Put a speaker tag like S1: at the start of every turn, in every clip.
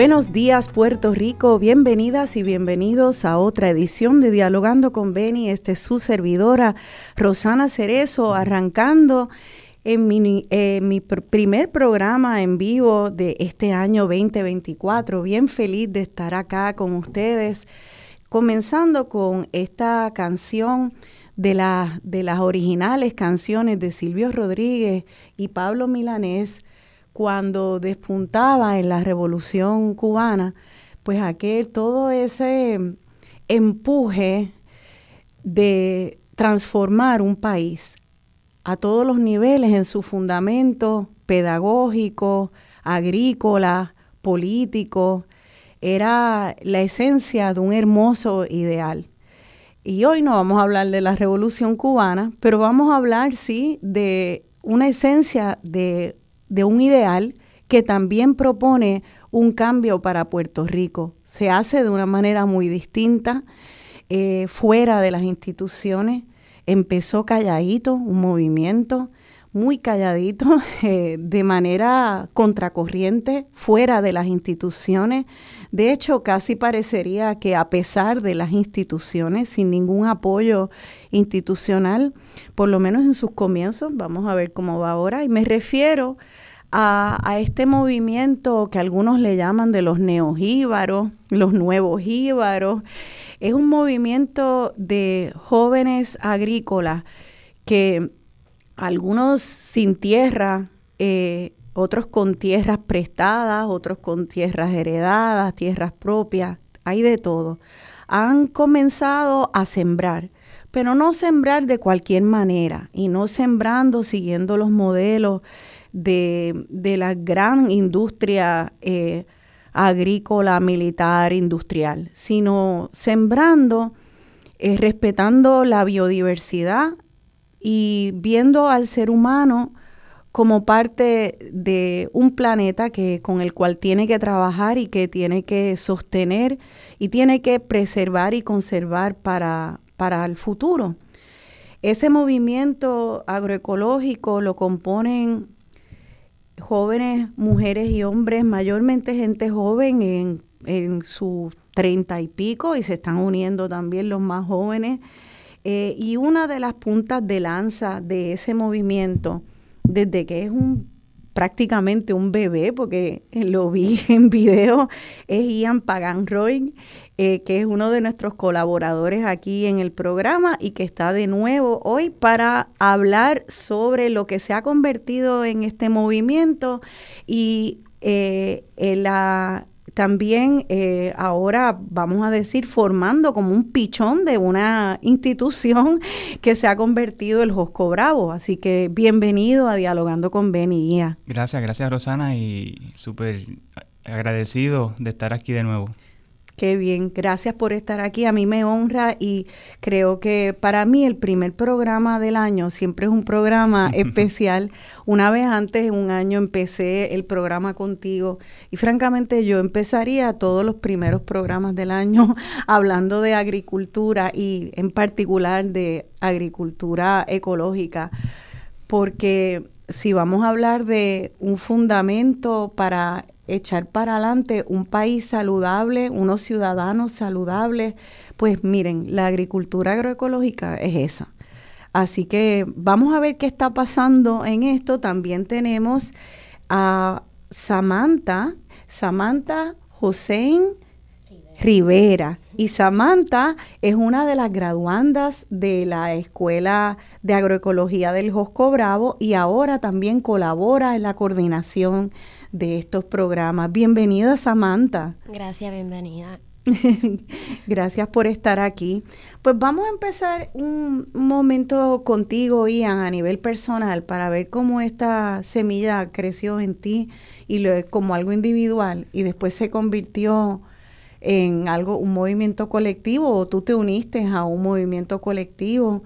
S1: Buenos días Puerto Rico, bienvenidas y bienvenidos a otra edición de Dialogando con Beni. Este es su servidora Rosana Cerezo, arrancando en mi, mi primer programa en vivo de este año 2024. Bien feliz de estar acá con ustedes, comenzando con esta canción de, de las originales canciones de Silvio Rodríguez y Pablo Milanés cuando despuntaba en la revolución cubana, pues aquel, todo ese empuje de transformar un país a todos los niveles en su fundamento pedagógico, agrícola, político, era la esencia de un hermoso ideal. Y hoy no vamos a hablar de la revolución cubana, pero vamos a hablar, sí, de una esencia de de un ideal que también propone un cambio para Puerto Rico. Se hace de una manera muy distinta, eh, fuera de las instituciones. Empezó calladito, un movimiento muy calladito, eh, de manera contracorriente, fuera de las instituciones. De hecho, casi parecería que a pesar de las instituciones, sin ningún apoyo institucional, por lo menos en sus comienzos, vamos a ver cómo va ahora, y me refiero este movimiento que algunos le llaman de los neojíbaros, los nuevos jíbaros. Es un movimiento de jóvenes agrícolas que algunos sin tierra, eh, otros con tierras prestadas, otros con tierras heredadas, tierras propias, hay de todo. Han comenzado a sembrar, pero no sembrar de cualquier manera y no sembrando siguiendo los modelos de, la gran industria eh, agrícola, militar, industrial, sino sembrando, eh, respetando la biodiversidad y viendo al ser humano como parte de un planeta que, con el cual tiene que trabajar y que tiene que sostener y tiene que preservar y conservar para, para el futuro. Ese movimiento agroecológico lo componen jóvenes, mujeres y hombres, mayormente gente joven en, en sus treinta y pico y se están uniendo también los más jóvenes. Eh, y una de las puntas de lanza de ese movimiento, desde que es un prácticamente un bebé, porque lo vi en video, es Ian Paganroy, eh, que es uno de nuestros colaboradores aquí en el programa y que está de nuevo hoy para hablar sobre lo que se ha convertido en este movimiento y eh, la, también eh, ahora, vamos a decir, formando como un pichón de una institución que se ha convertido el Josco Bravo. Así que bienvenido a Dialogando con Ben y Ia.
S2: Gracias, gracias Rosana y súper agradecido de estar aquí de nuevo.
S1: Qué bien, gracias por estar aquí. A mí me honra y creo que para mí el primer programa del año siempre es un programa especial. Una vez antes, un año, empecé el programa contigo y francamente yo empezaría todos los primeros programas del año hablando de agricultura y en particular de agricultura ecológica, porque si vamos a hablar de un fundamento para echar para adelante un país saludable, unos ciudadanos saludables, pues miren, la agricultura agroecológica es esa. Así que vamos a ver qué está pasando en esto. También tenemos a Samantha, Samantha Hussein Rivera. Y Samantha es una de las graduandas de la Escuela de Agroecología del Josco Bravo y ahora también colabora en la coordinación de estos programas. Bienvenida, Samantha.
S3: Gracias, bienvenida.
S1: Gracias por estar aquí. Pues vamos a empezar un momento contigo, Ian, a nivel personal, para ver cómo esta semilla creció en ti y lo, como algo individual y después se convirtió en algo, un movimiento colectivo o tú te uniste a un movimiento colectivo.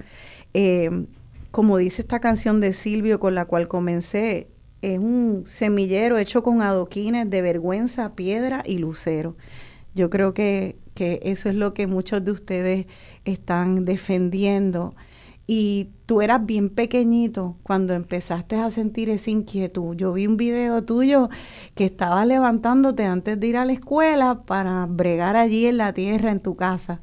S1: Eh, como dice esta canción de Silvio con la cual comencé, es un semillero hecho con adoquines de vergüenza, piedra y lucero. Yo creo que, eso es lo que muchos de ustedes están defendiendo y tú eras bien pequeñito cuando empezaste a sentir esa inquietud. Yo vi un video tuyo que estabas levantándote antes de ir a la escuela para bregar allí en la tierra, en tu casa.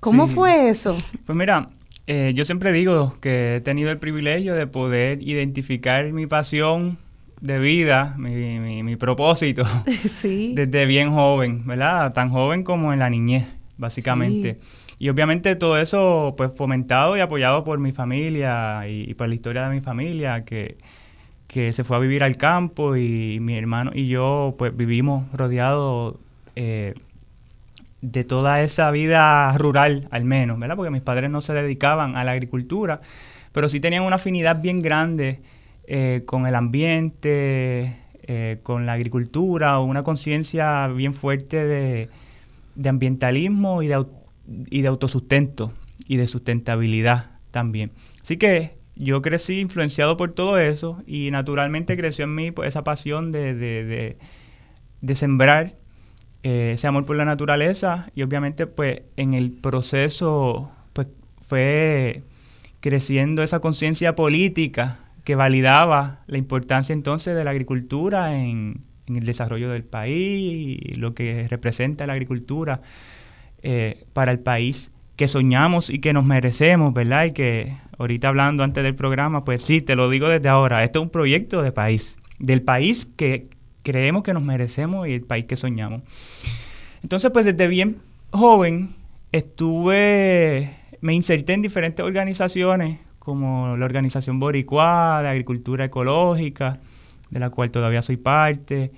S1: ¿Cómo fue eso?
S2: Pues mira, eh, yo siempre digo que he tenido el privilegio de poder identificar mi pasión de vida, mi, mi, propósito, desde bien joven, ¿verdad? Tan joven como en la niñez, básicamente. Y obviamente todo eso pues fomentado y apoyado por mi familia y, por la historia de mi familia que, se fue a vivir al campo y, mi hermano y yo pues vivimos rodeados eh, de toda esa vida rural al menos, ¿verdad? Porque mis padres no se dedicaban a la agricultura, pero sí tenían una afinidad bien grande eh, con el ambiente, eh, con la agricultura, una conciencia bien fuerte de, de ambientalismo y de, y de autosustento y de sustentabilidad también. Así que yo crecí influenciado por todo eso y naturalmente creció en mí pues, esa pasión de, de, de, sembrar eh, ese amor por la naturaleza y obviamente pues en el proceso pues fue creciendo esa conciencia política que validaba la importancia entonces de la agricultura en, el desarrollo del país y lo que representa la agricultura eh, para el país que soñamos y que nos merecemos, ¿verdad? Y que ahorita hablando antes del programa, pues sí, te lo digo desde ahora, esto es un proyecto de país, del país que creemos que nos merecemos y el país que soñamos. Entonces, pues desde bien joven estuve, me inserté en diferentes organizaciones, como la Organización Boricua de Agricultura Ecológica, de la cual todavía soy parte,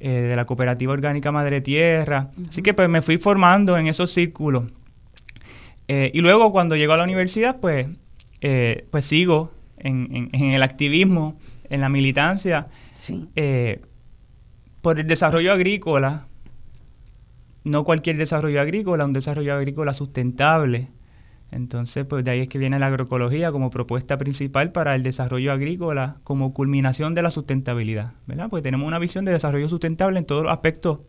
S2: eh, de la Cooperativa Orgánica Madre Tierra. Así que pues me fui formando en esos círculos. Eh, y luego cuando llego a la universidad, pues, eh, pues sigo en, el activismo, en la militancia, por el desarrollo agrícola, no cualquier desarrollo agrícola, un desarrollo agrícola sustentable, entonces, pues de ahí es que viene la agroecología como propuesta principal para el desarrollo agrícola, como culminación de la sustentabilidad, ¿verdad? Porque tenemos una visión de desarrollo sustentable en todos los aspectos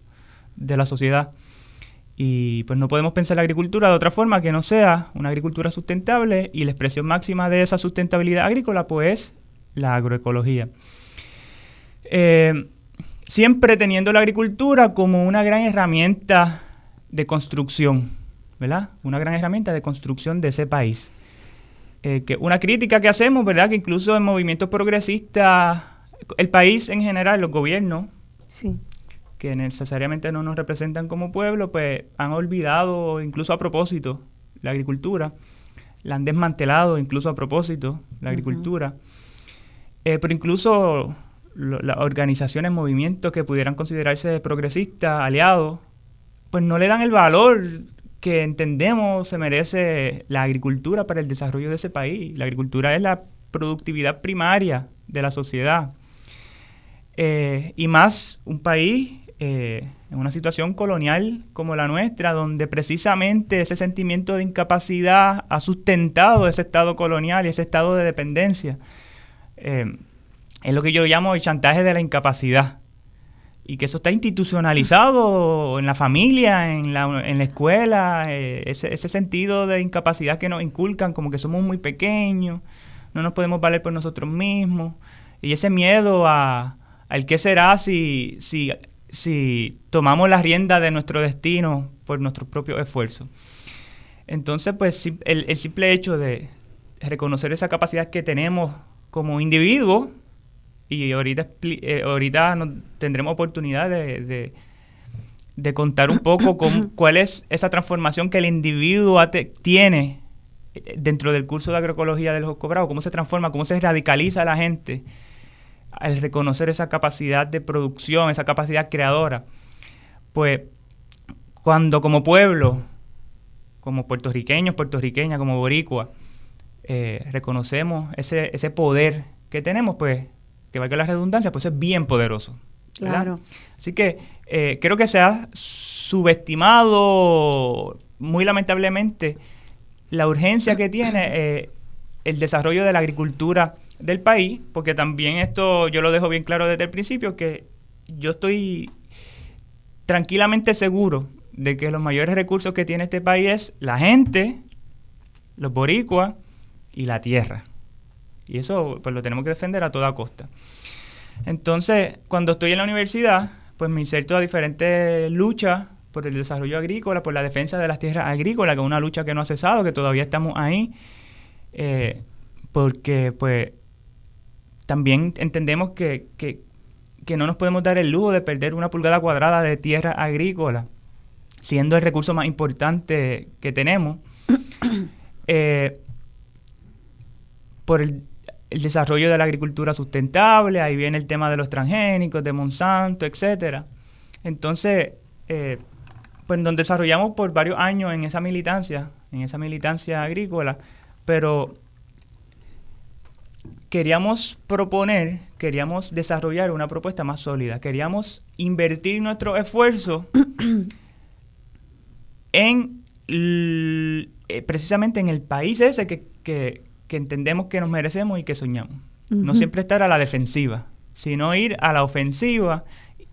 S2: de la sociedad. Y pues no podemos pensar la agricultura de otra forma que no sea una agricultura sustentable y la expresión máxima de esa sustentabilidad agrícola, pues, la agroecología. Eh, siempre teniendo la agricultura como una gran herramienta de construcción ¿verdad? Una gran herramienta de construcción de ese país. Eh, que una crítica que hacemos, ¿verdad? Que incluso en movimientos progresistas, el país en general, los gobiernos, que necesariamente no nos representan como pueblo, pues han olvidado, incluso a propósito, la agricultura. La han desmantelado, incluso a propósito, la agricultura. Eh, pero incluso las organizaciones, movimientos que pudieran considerarse progresistas, aliados, pues no le dan el valor que entendemos se merece la agricultura para el desarrollo de ese país. La agricultura es la productividad primaria de la sociedad. Eh, y más un país eh, en una situación colonial como la nuestra, donde precisamente ese sentimiento de incapacidad ha sustentado ese estado colonial y ese estado de dependencia. Eh, es lo que yo llamo el chantaje de la incapacidad y que eso está institucionalizado en la familia, en la, en la escuela, eh, ese, ese, sentido de incapacidad que nos inculcan, como que somos muy pequeños, no nos podemos valer por nosotros mismos, y ese miedo a, al qué será si, si, si tomamos la rienda de nuestro destino por nuestros propios esfuerzos. Entonces, pues el, el simple hecho de reconocer esa capacidad que tenemos como individuos, y ahorita, eh, ahorita tendremos oportunidad de, de, contar un poco con, cuál es esa transformación que el individuo tiene eh, dentro del curso de agroecología del Josco Bravo, cómo se transforma, cómo se radicaliza la gente al reconocer esa capacidad de producción, esa capacidad creadora. Pues cuando como pueblo, como puertorriqueños, puertorriqueñas, como boricua, eh, reconocemos ese, ese poder que tenemos, pues que valga la redundancia, pues es bien poderoso. Claro. Así que eh, creo que se ha subestimado muy lamentablemente la urgencia que tiene eh, el desarrollo de la agricultura del país, porque también esto yo lo dejo bien claro desde el principio, que yo estoy tranquilamente seguro de que los mayores recursos que tiene este país es la gente, los boricuas y la tierra. Y eso pues lo tenemos que defender a toda costa. Entonces, cuando estoy en la universidad, pues me inserto a diferentes luchas por el desarrollo agrícola, por la defensa de las tierras agrícolas, que es una lucha que no ha cesado, que todavía estamos ahí, eh, porque pues también entendemos que, que, que no nos podemos dar el lujo de perder una pulgada cuadrada de tierra agrícola, siendo el recurso más importante que tenemos, eh, por el, desarrollo de la agricultura sustentable, ahí viene el tema de los transgénicos, de Monsanto, etcétera. Entonces, eh, pues nos desarrollamos por varios años en esa militancia, en esa militancia agrícola, pero queríamos proponer, queríamos desarrollar una propuesta más sólida, queríamos invertir nuestro esfuerzo en eh, precisamente en el país ese que, entendemos que nos merecemos y que soñamos. No siempre estar a la defensiva, sino ir a la ofensiva,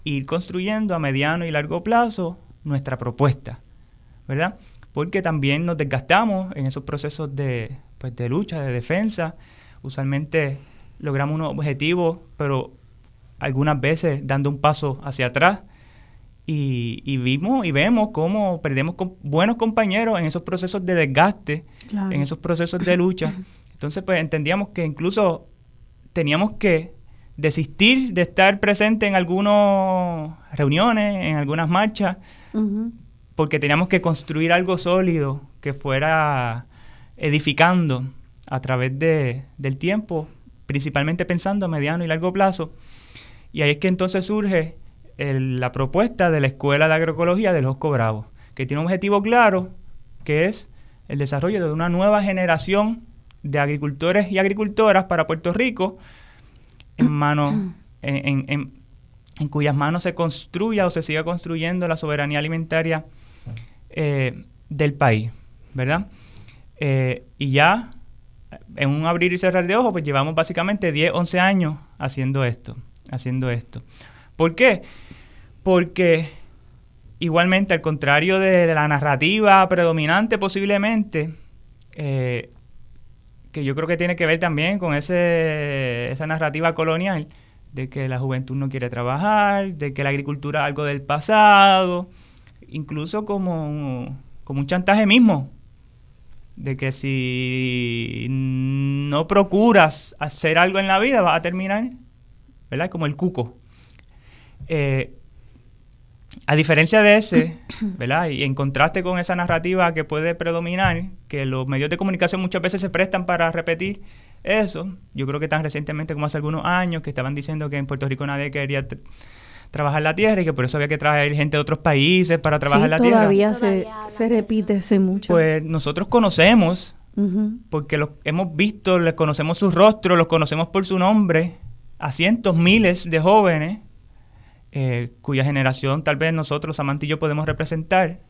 S2: ir construyendo a mediano y largo plazo nuestra propuesta, ¿verdad? Porque también nos desgastamos en esos procesos de, pues, de lucha, de defensa, usualmente logramos unos objetivos, pero algunas veces dando un paso hacia atrás. Y, vimos y vemos cómo perdemos buenos compañeros en esos procesos de desgaste, en esos procesos de lucha. Entonces, pues entendíamos que incluso teníamos que desistir de estar presente en algunas reuniones, en algunas marchas, porque teníamos que construir algo sólido que fuera edificando a través de, del tiempo, principalmente pensando a mediano y largo plazo. Y ahí es que entonces surge la propuesta de la Escuela de Agroecología de los Bravo, que tiene un objetivo claro, que es el desarrollo de una nueva generación de agricultores y agricultoras para Puerto Rico, en manos, en, en, en, cuyas manos se construya o se siga construyendo la soberanía alimentaria eh, del país, ¿verdad? Eh, y ya en un abrir y cerrar de ojos, pues llevamos básicamente 10, 11 años haciendo esto, haciendo esto. ¿Por qué? Porque igualmente, al contrario de, la narrativa predominante posiblemente, eh, que yo creo que tiene que ver también con ese, esa narrativa colonial, de que la juventud no quiere trabajar, de que la agricultura es algo del pasado, incluso como, como un chantaje mismo, de que si no procuras hacer algo en la vida vas a terminar, ¿verdad? Como el cuco. Eh, a diferencia de ese, ¿verdad? Y en contraste con esa narrativa que puede predominar, que los medios de comunicación muchas veces se prestan para repetir eso, yo creo que tan recientemente como hace algunos años que estaban diciendo que en Puerto Rico nadie quería trabajar la tierra y que por eso había que traer gente de otros países para trabajar la tierra.
S1: Todavía se, se repite ese mucho.
S2: Pues nosotros conocemos, porque los hemos visto, les conocemos su rostro, los conocemos por su nombre, a cientos, miles de jóvenes eh, cuya generación tal vez nosotros, Amantillo, podemos representar,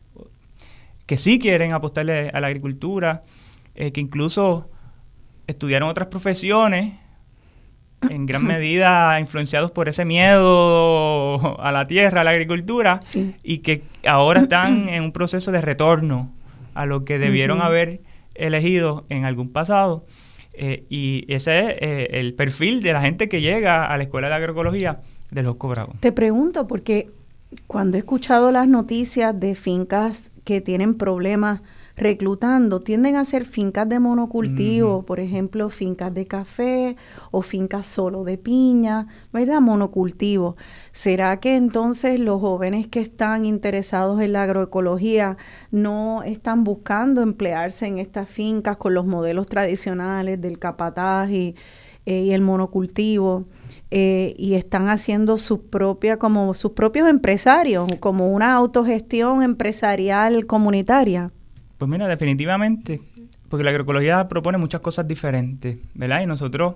S2: que sí quieren apostarle a la agricultura, eh, que incluso estudiaron otras profesiones en gran medida influenciados por ese miedo a la tierra, a la agricultura, y que ahora están en un proceso de retorno a lo que debieron haber elegido en algún pasado. Eh, y ese es eh, el perfil de la gente que llega a la Escuela de Agroecología de los cobrados.
S1: Te pregunto, porque cuando he escuchado las noticias de fincas que tienen problemas reclutando tienden a ser fincas de monocultivo, por ejemplo, fincas de café o fincas solo de piña, ¿verdad? Monocultivo. ¿Será que entonces los jóvenes que están interesados en la agroecología no están buscando emplearse en estas fincas con los modelos tradicionales del capataz y, eh, el monocultivo? Eh, y están haciendo su propia, como sus propios empresarios, como una autogestión empresarial comunitaria.
S2: Pues mira, definitivamente, porque la agroecología propone muchas cosas diferentes, ¿verdad? Y nosotros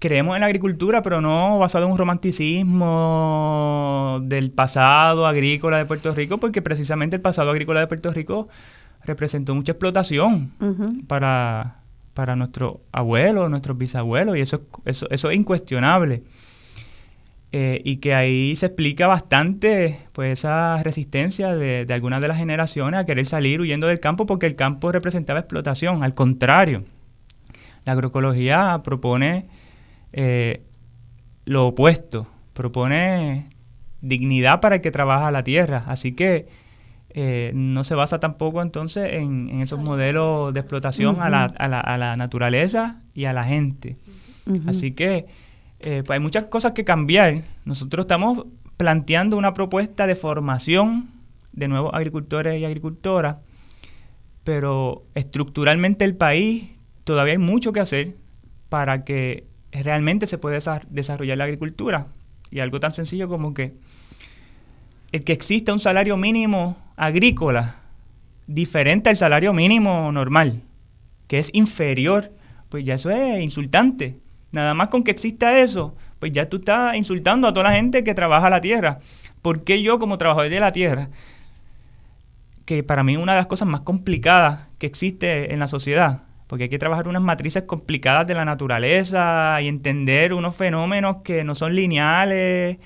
S2: creemos en la agricultura, pero no basado en un romanticismo del pasado agrícola de Puerto Rico, porque precisamente el pasado agrícola de Puerto Rico representó mucha explotación para, para nuestros abuelos, nuestros bisabuelos, y eso, eso, eso es incuestionable. Eh, y que ahí se explica bastante pues esa resistencia de, de, algunas de las generaciones a querer salir huyendo del campo porque el campo representaba explotación, al contrario. La agroecología propone eh, lo opuesto, propone dignidad para el que trabaja la tierra, así que eh, no se basa tampoco entonces en, esos modelos de explotación a, la, a, la, a, la, naturaleza y a la gente. Así que eh, pues hay muchas cosas que cambiar. Nosotros estamos planteando una propuesta de formación de nuevos agricultores y agricultoras, pero estructuralmente el país todavía hay mucho que hacer para que realmente se pueda desarrollar la agricultura. Y algo tan sencillo como que el que exista un salario mínimo agrícola diferente al salario mínimo normal, que es inferior, pues ya eso es insultante. Nada más con que exista eso, pues ya tú estás insultando a toda la gente que trabaja la tierra. ¿Por qué yo como trabajador de la tierra, que para mí es una de las cosas más complicadas que existe en la sociedad, porque hay que trabajar unas matrices complicadas de la naturaleza y entender unos fenómenos que no son lineales.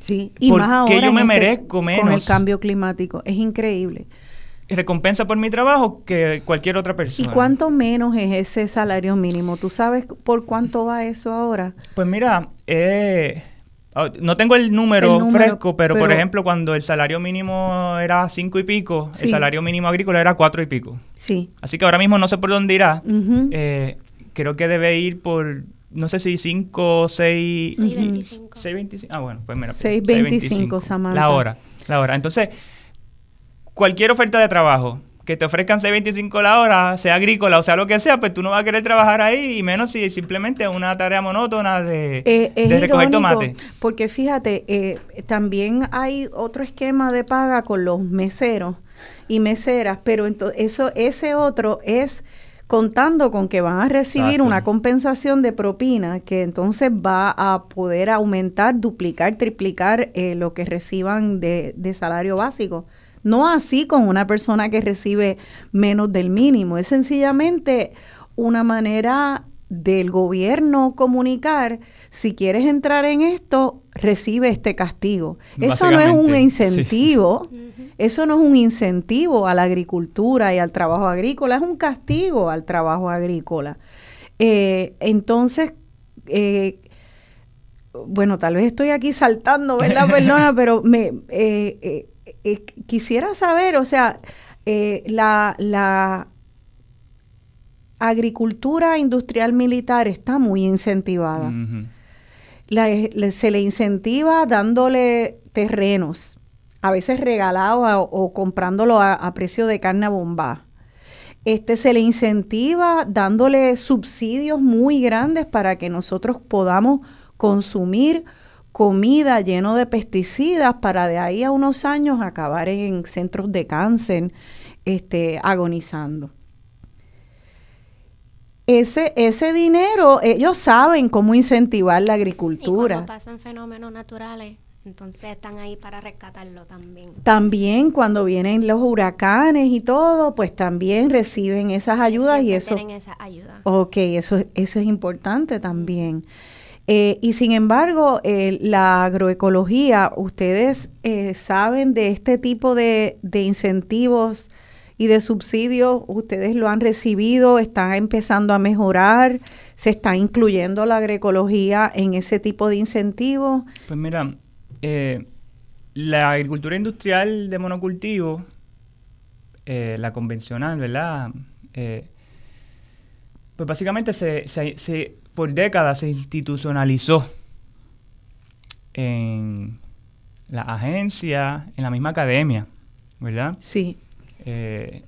S1: Sí, y más ahora
S2: yo me
S1: este
S2: merezco menos?
S1: con el cambio climático. Es increíble.
S2: Recompensa por mi trabajo que cualquier otra persona.
S1: ¿Y cuánto menos es ese salario mínimo? ¿Tú sabes por cuánto va eso ahora?
S2: Pues mira, eh, Oh, no tengo el número, fresco, pero, por ejemplo, cuando el salario mínimo era cinco y pico, el salario mínimo agrícola era cuatro y pico.
S1: Sí.
S2: Así que ahora mismo no sé por dónde irá. Eh, creo que debe ir por, no sé si cinco, seis...
S3: 6.25.
S2: 6.25. Ah, bueno, pues mira.
S1: 6.25, Samantha.
S2: La hora, la hora. Entonces, cualquier oferta de trabajo que te ofrezcan 6.25 la hora, sea agrícola o sea lo que sea, pues tú no vas a querer trabajar ahí y menos si simplemente es una tarea monótona de,
S1: Eh, es
S2: de recoger
S1: irónico,
S2: tomate.
S1: Porque fíjate, eh, también hay otro esquema de paga con los meseros y meseras, pero eso, ese otro es contando con que van a recibir
S2: Exacto.
S1: una compensación de propina que entonces va a poder aumentar, duplicar, triplicar eh, lo que reciban de, de salario básico. No así con una persona que recibe menos del mínimo, es sencillamente una manera del gobierno comunicar, si quieres entrar en esto, recibe este castigo. Eso no es un incentivo, eso no es un incentivo a la agricultura y al trabajo agrícola, es un castigo al trabajo agrícola. Eh, entonces, eh, bueno, tal vez estoy aquí saltando, ¿verdad? Perdona, pero me eh, eh, quisiera saber, o sea, la, la agricultura industrial militar está muy incentivada. La- se le incentiva dándole terrenos, a veces regalados a- o comprándolo a, a precio de carne a bomba. Este, se le incentiva dándole subsidios muy grandes para que nosotros podamos consumir comida lleno de pesticidas para de ahí a unos años acabar en centros de cáncer este, agonizando. Ese, ese dinero, ellos saben cómo incentivar la
S3: Y
S1: agricultura.
S3: cuando pasan fenómenos naturales, entonces están ahí para rescatarlo también.
S1: También cuando vienen los huracanes y todo, pues también reciben esas ayudas y eso.
S3: Tienen esa ayuda.
S1: Ok, eso, eso es importante también. Eh, y sin embargo, eh, la agroecología, ustedes eh, saben de este tipo de, de incentivos y de subsidios, ustedes lo han recibido, están empezando a mejorar, se está incluyendo la agroecología en ese tipo de incentivos.
S2: Pues mira, eh, la agricultura industrial de monocultivo, eh, la convencional, ¿verdad? Eh, pues básicamente se, se- se- por décadas se institucionalizó en la agencia, en la misma academia, ¿verdad?
S1: Sí.
S2: Eh,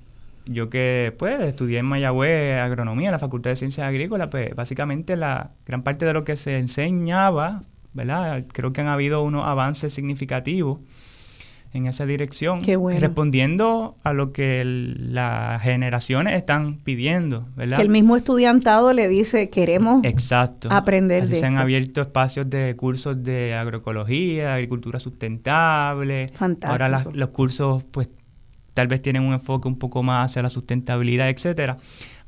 S2: yo que pues estudié en Mayagüez agronomía en la Facultad de Ciencias Agrícolas, pues básicamente la gran parte de lo que se enseñaba, ¿verdad? Creo que han habido unos avances significativos en esa dirección,
S1: Qué bueno.
S2: respondiendo a lo que el- las generaciones están pidiendo, ¿verdad?
S1: Que el mismo estudiantado le dice, queremos
S2: Exacto.
S1: aprender
S2: Así
S1: de
S2: se han abierto espacios de cursos de agroecología, agricultura sustentable.
S1: Fantástico.
S2: Ahora las- los cursos, pues, tal vez tienen un enfoque un poco más hacia la sustentabilidad, etcétera.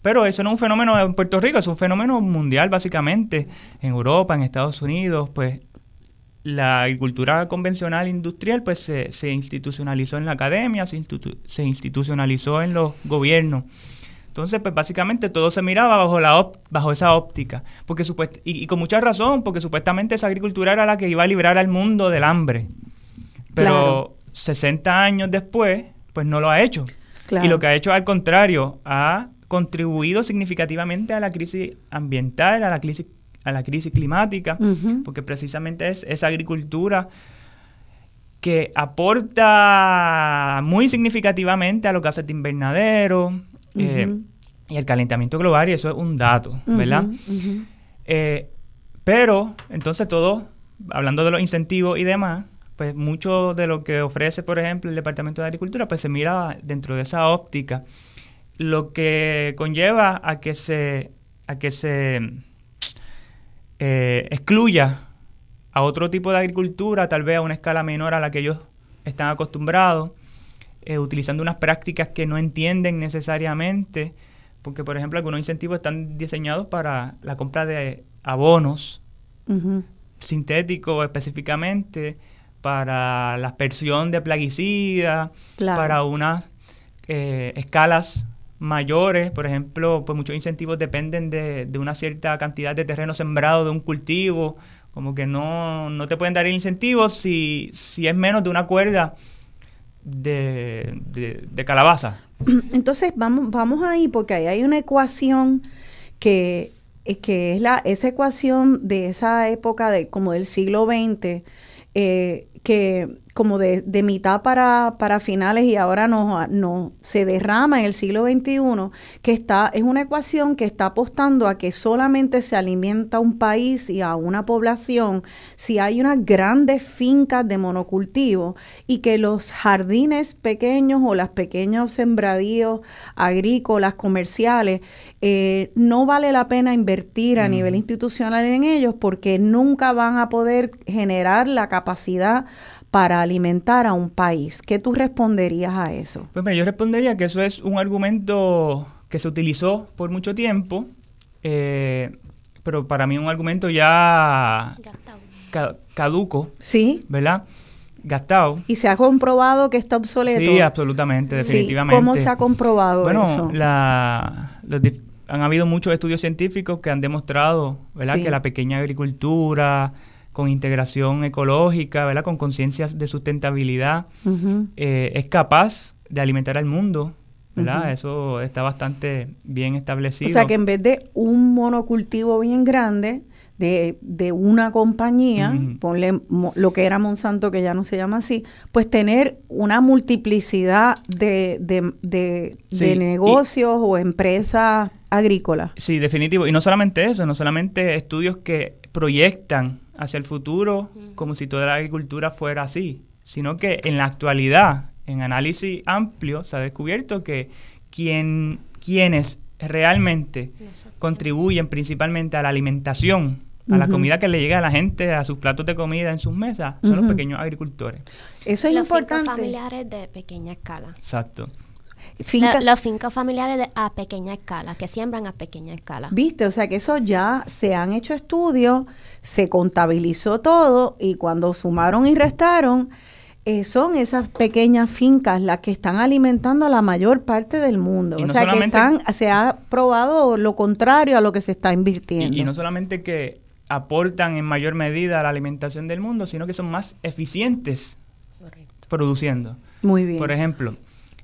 S2: Pero eso no es un fenómeno en Puerto Rico, es un fenómeno mundial, básicamente. En Europa, en Estados Unidos, pues, la agricultura convencional industrial, pues, se, se institucionalizó en la academia, se, institu- se institucionalizó en los gobiernos Entonces, pues básicamente todo se miraba bajo, la bajo esa óptica. Porque y, con mucha razón, porque supuestamente esa agricultura era la que iba a librar al mundo del hambre. Pero 60 años después, pues no lo ha hecho. Y lo que ha hecho, al contrario, ha contribuido significativamente a la crisis ambiental, a la crisis, a la crisis climática, porque precisamente es esa agricultura que aporta muy significativamente a lo que hace el invernadero eh, y el calentamiento global, y eso es un dato, ¿verdad? Eh, pero, entonces todo, hablando de los incentivos y demás, pues mucho de lo que ofrece, por ejemplo, el Departamento de Agricultura, pues se mira dentro de esa óptica, lo que conlleva a que se, a que se eh, excluya a otro tipo de agricultura, tal vez a una escala menor a la que ellos están acostumbrados, eh, utilizando unas prácticas que no entienden necesariamente, porque por ejemplo algunos incentivos están diseñados para la compra de abonos sintéticos específicamente, para la aspersión de plaguicidas, para unas eh, escalas mayores, por ejemplo, pues muchos incentivos dependen de, de, una cierta cantidad de terreno sembrado de un cultivo como que no, no te pueden dar incentivos si, si es menos de una cuerda de, de, calabaza.
S1: Entonces, vamos, vamos ahí, porque ahí hay una ecuación que, que es la, esa ecuación de esa época de como del siglo XX, eh, que como de, de mitad para, para, finales y ahora no, no se derrama en el siglo XXI, que está, es una ecuación que está apostando a que solamente se alimenta un país y a una población si hay unas grandes fincas de monocultivo y que los jardines pequeños o las pequeños sembradíos agrícolas, comerciales, eh, no vale la pena invertir a nivel institucional en ellos porque nunca van a poder generar la capacidad para alimentar a un país. ¿Qué tú responderías a eso?
S2: Pues yo respondería que eso es un argumento que se utilizó por mucho tiempo, eh, pero para mí un argumento ya caduco,
S1: sí,
S2: ¿verdad? Gastado.
S1: ¿Y se ha comprobado que está obsoleto?
S2: Sí, absolutamente, definitivamente.
S1: ¿Cómo se ha comprobado
S2: bueno,
S1: eso?
S2: La, han habido muchos estudios científicos que han demostrado, ¿verdad? Que la pequeña agricultura, con integración ecológica, ¿verdad? Con conciencia de sustentabilidad, eh, es capaz de alimentar al mundo, ¿verdad? Eso está bastante bien establecido.
S1: O sea que en vez de un monocultivo bien grande, de, de una compañía, ponle lo que era Monsanto, que ya no se llama así, pues tener una multiplicidad de, de, de, negocios o empresas agrícolas.
S2: Sí, definitivo. Y no solamente eso, no solamente estudios que proyectan hacia el futuro como si toda la agricultura fuera así, sino que en la actualidad, en análisis amplio, se ha descubierto que quien, quienes realmente contribuyen principalmente a la alimentación, a la comida que le llega a la gente, a sus platos de comida en sus mesas, son los pequeños agricultores.
S1: Eso es importante.
S3: Los familiares de pequeña escala.
S2: Exacto
S3: los fincas familiares a pequeña escala, que siembran a pequeña escala.
S1: Viste, o sea que eso ya se han hecho estudios, se contabilizó todo y cuando sumaron y restaron, eh, son esas pequeñas fincas las que están alimentando a la mayor parte del mundo. o sea que están, se ha probado lo contrario a lo que se está invirtiendo.
S2: y no solamente que aportan en mayor medida a la alimentación del mundo, sino que son más eficientes produciendo.
S1: Muy bien.
S2: Por ejemplo,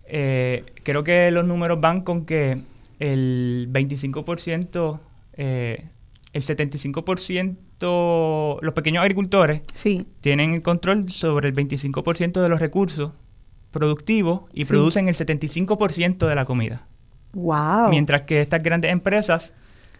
S2: eh, creo que los números van con que el 25%, eh, el 75%, los pequeños agricultores
S1: sí.
S2: tienen el control sobre el 25% de los recursos productivos y producen el 75% de la comida.
S1: Wow.
S2: Mientras que estas grandes empresas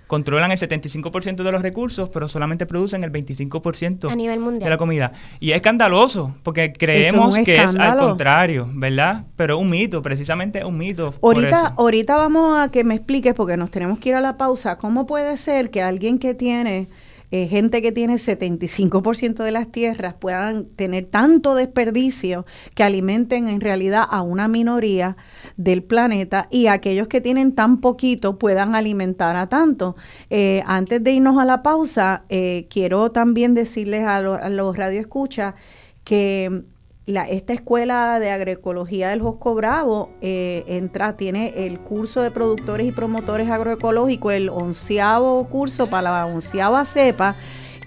S2: controlan el 75% de los recursos, pero solamente producen el 25%
S3: a nivel mundial.
S2: de la comida. Y es escandaloso, porque creemos que es al contrario, ¿verdad? Pero es un mito, precisamente es un mito.
S1: Ahorita, ahorita vamos a que me expliques, porque nos tenemos que ir a la pausa, ¿cómo puede ser que alguien que tiene eh, gente que tiene 75% de las tierras puedan tener tanto desperdicio que alimenten en realidad a una minoría del planeta y aquellos que tienen tan poquito puedan alimentar a tanto. Eh, antes de irnos a la pausa, eh, quiero también decirles a, a los radioescuchas que esta escuela de agroecología del Josco Bravo eh, entra, tiene el curso de productores y promotores agroecológicos, el onceavo curso para la onceava cepa.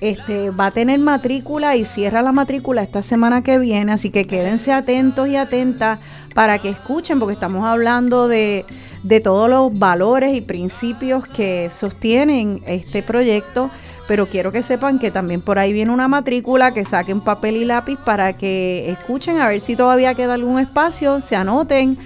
S1: Este, va a tener matrícula y cierra la matrícula esta semana que viene, así que quédense atentos y atentas para que escuchen, porque estamos hablando de, de todos los valores y principios que sostienen este proyecto pero quiero que sepan que también por ahí viene una matrícula, que saquen papel y lápiz para que escuchen a ver si todavía queda algún espacio, se anoten,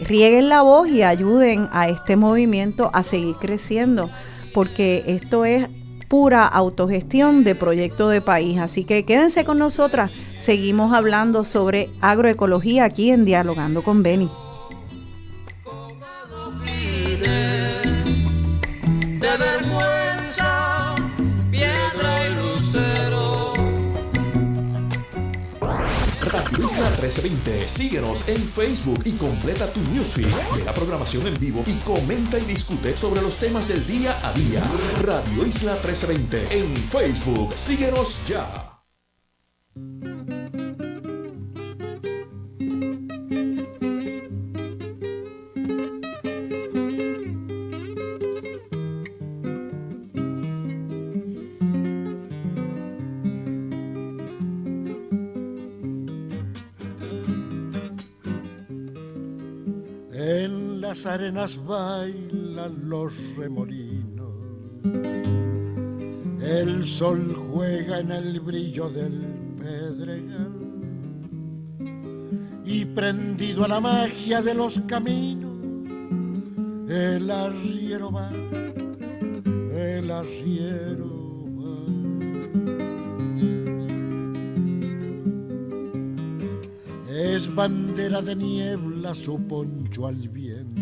S1: rieguen la voz y ayuden a este movimiento a seguir creciendo, porque esto es pura autogestión de proyecto de país. Así que quédense con nosotras, seguimos hablando sobre agroecología aquí en Dialogando con Beni.
S4: Isla 1320. Síguenos en Facebook y completa tu newsfeed de la programación en vivo y comenta y discute sobre los temas del día a día. Radio Isla 1320 en Facebook. Síguenos ya.
S5: Arenas bailan los remolinos. El sol juega en el brillo del pedregal. Y prendido a la magia de los caminos, el arriero va, el arriero. Es bandera de niebla su poncho al viento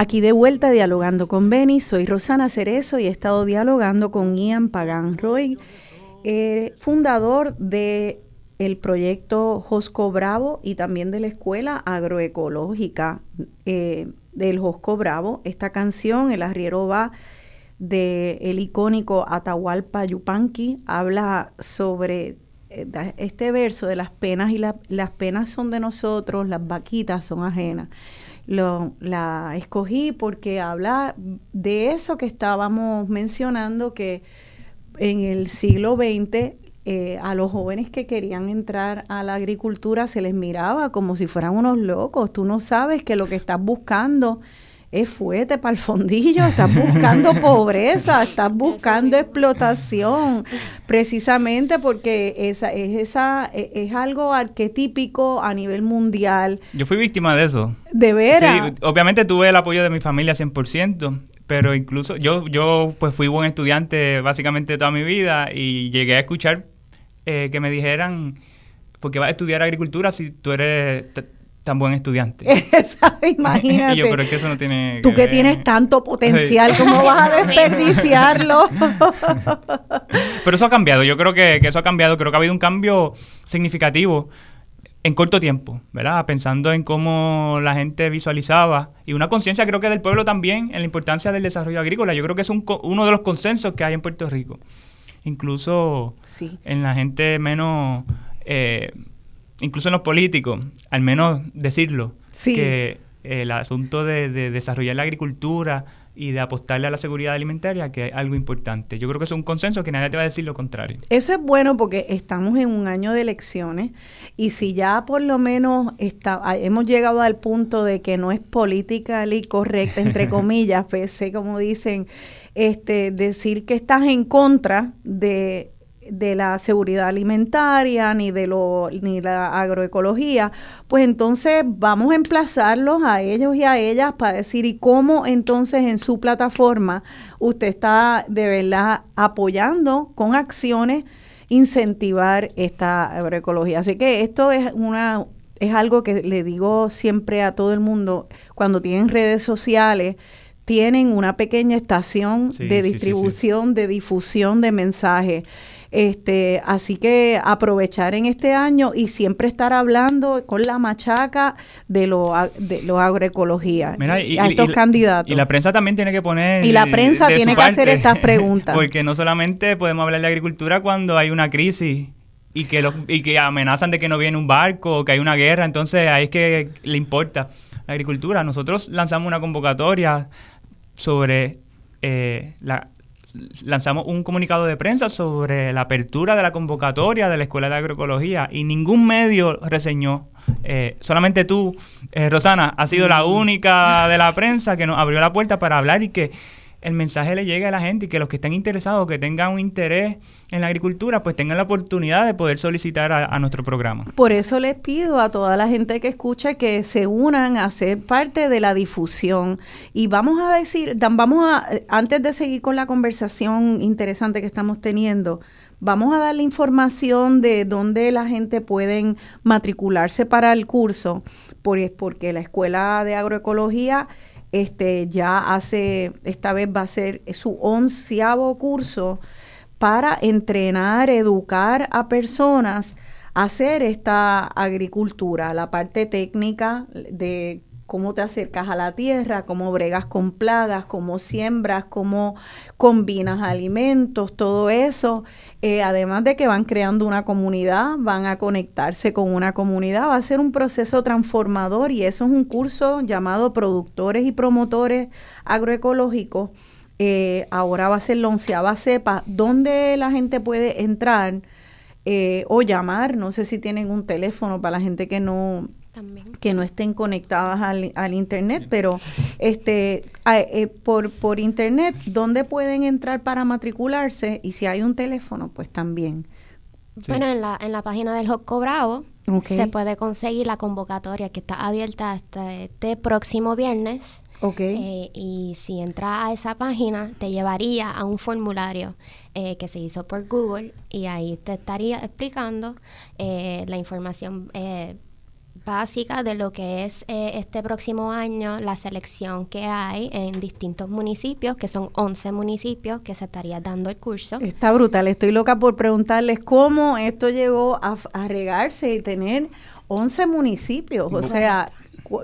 S1: Aquí de vuelta dialogando con Benny, soy Rosana Cerezo y he estado dialogando con Ian Pagan Roy, eh, fundador de el proyecto Josco Bravo y también de la Escuela Agroecológica eh, del Josco Bravo. Esta canción, El Arriero va, de el icónico Atahualpa Yupanqui, habla sobre eh, este verso de las penas y las penas son de nosotros, las vaquitas son ajenas lo, la escogí porque habla de eso que estábamos mencionando, que en el siglo XX eh, a los jóvenes que querían entrar a la agricultura se les miraba como si fueran unos locos. Tú no sabes que lo que estás buscando es fuerte para el fondillo, estás buscando pobreza, estás buscando explotación, precisamente porque esa es esa e, es algo arquetípico a nivel mundial.
S2: Yo fui víctima de eso.
S1: De veras.
S2: Sí, obviamente tuve el apoyo de mi familia 100%, pero incluso yo yo pues fui buen estudiante básicamente toda mi vida y llegué a escuchar eh, que me dijeran porque vas a estudiar agricultura si tú eres tan buen estudiante.
S1: Imagínate.
S2: y yo, pero es que eso no tiene.
S1: Tú que, tienes tanto potencial, ¿cómo vas a desperdiciarlo?
S2: pero eso ha cambiado. Yo creo que, eso ha cambiado. Creo que ha habido un cambio significativo en corto tiempo, ¿verdad? Pensando en cómo la gente visualizaba y una conciencia creo que del pueblo también en la importancia del desarrollo agrícola. Yo creo que es un, uno de los consensos que hay en Puerto Rico. Incluso en la gente menos eh, incluso en los políticos, al menos decirlo, que el asunto de, desarrollar la agricultura y de apostarle a la seguridad alimentaria, que es algo importante. Yo creo que es un consenso que nadie te va a decir lo contrario.
S1: Eso es bueno porque estamos en un año de elecciones y si ya por lo menos está, hemos llegado al punto de que no es política y correcta, entre comillas, pese como dicen, este, decir que estás en contra de de la seguridad alimentaria ni de lo ni la agroecología, pues entonces vamos a emplazarlos a ellos y a ellas para decir y cómo entonces en su plataforma usted está de verdad apoyando con acciones incentivar esta agroecología. Así que esto es una es algo que le digo siempre a todo el mundo cuando tienen redes sociales tienen una pequeña estación de distribución, de difusión de mensajes. Este, así que aprovechar en este año y siempre estar hablando con la machaca de lo, de lo agroecología y, a estos candidatos.
S2: Y la prensa también tiene que poner.
S1: Y la prensa tiene que hacer estas preguntas.
S2: Porque no solamente podemos hablar de agricultura cuando hay una crisis y que, y que amenazan de que no viene un barco o que hay una guerra, entonces ahí es que le importa la agricultura. Nosotros lanzamos una convocatoria sobre eh, la lanzamos un comunicado de prensa sobre la apertura de la convocatoria de la Escuela de Agroecología y ningún medio reseñó. Eh, solamente tú, eh, Rosana, has sido la única de la prensa que nos abrió la puerta para hablar y que el mensaje le llegue a la gente y que los que estén interesados, que tengan un interés en la agricultura, pues tengan la oportunidad de poder solicitar a, nuestro programa.
S1: Por eso les pido a toda la gente que escucha que se unan a ser parte de la difusión. Y vamos a decir, vamos a, antes de seguir con la conversación interesante que estamos teniendo, vamos a dar la información de dónde la gente puede matricularse para el curso, porque la Escuela de Agroecología este, ya hace, esta vez va a ser su onceavo curso para entrenar, educar a personas a hacer esta agricultura, la parte técnica de cómo te acercas a la tierra, cómo bregas con plagas, cómo siembras, cómo combinas alimentos, todo eso. Eh, además de que van creando una comunidad, van a conectarse con una comunidad, va a ser un proceso transformador y eso es un curso llamado Productores y Promotores Agroecológicos. Eh, ahora va a ser la onceava cepa, donde la gente puede entrar eh, o llamar, no sé si tienen un teléfono para la gente que no que no estén conectadas al, internet, pero este eh, por, por internet, ¿dónde pueden entrar para matricularse? Y si hay un teléfono, pues también.
S3: Bueno, en la, en la página del Josco Bravo se puede conseguir la convocatoria que está abierta hasta este próximo viernes. Eh, y si entras a esa página, te llevaría a un formulario eh, que se hizo por Google y ahí te estaría explicando la información básica de lo que es eh, este próximo año la selección que hay en distintos municipios, que son 11 municipios que se estaría dando el curso.
S1: Está brutal, estoy loca por preguntarles cómo esto llegó a, regarse y tener 11 municipios, o sea,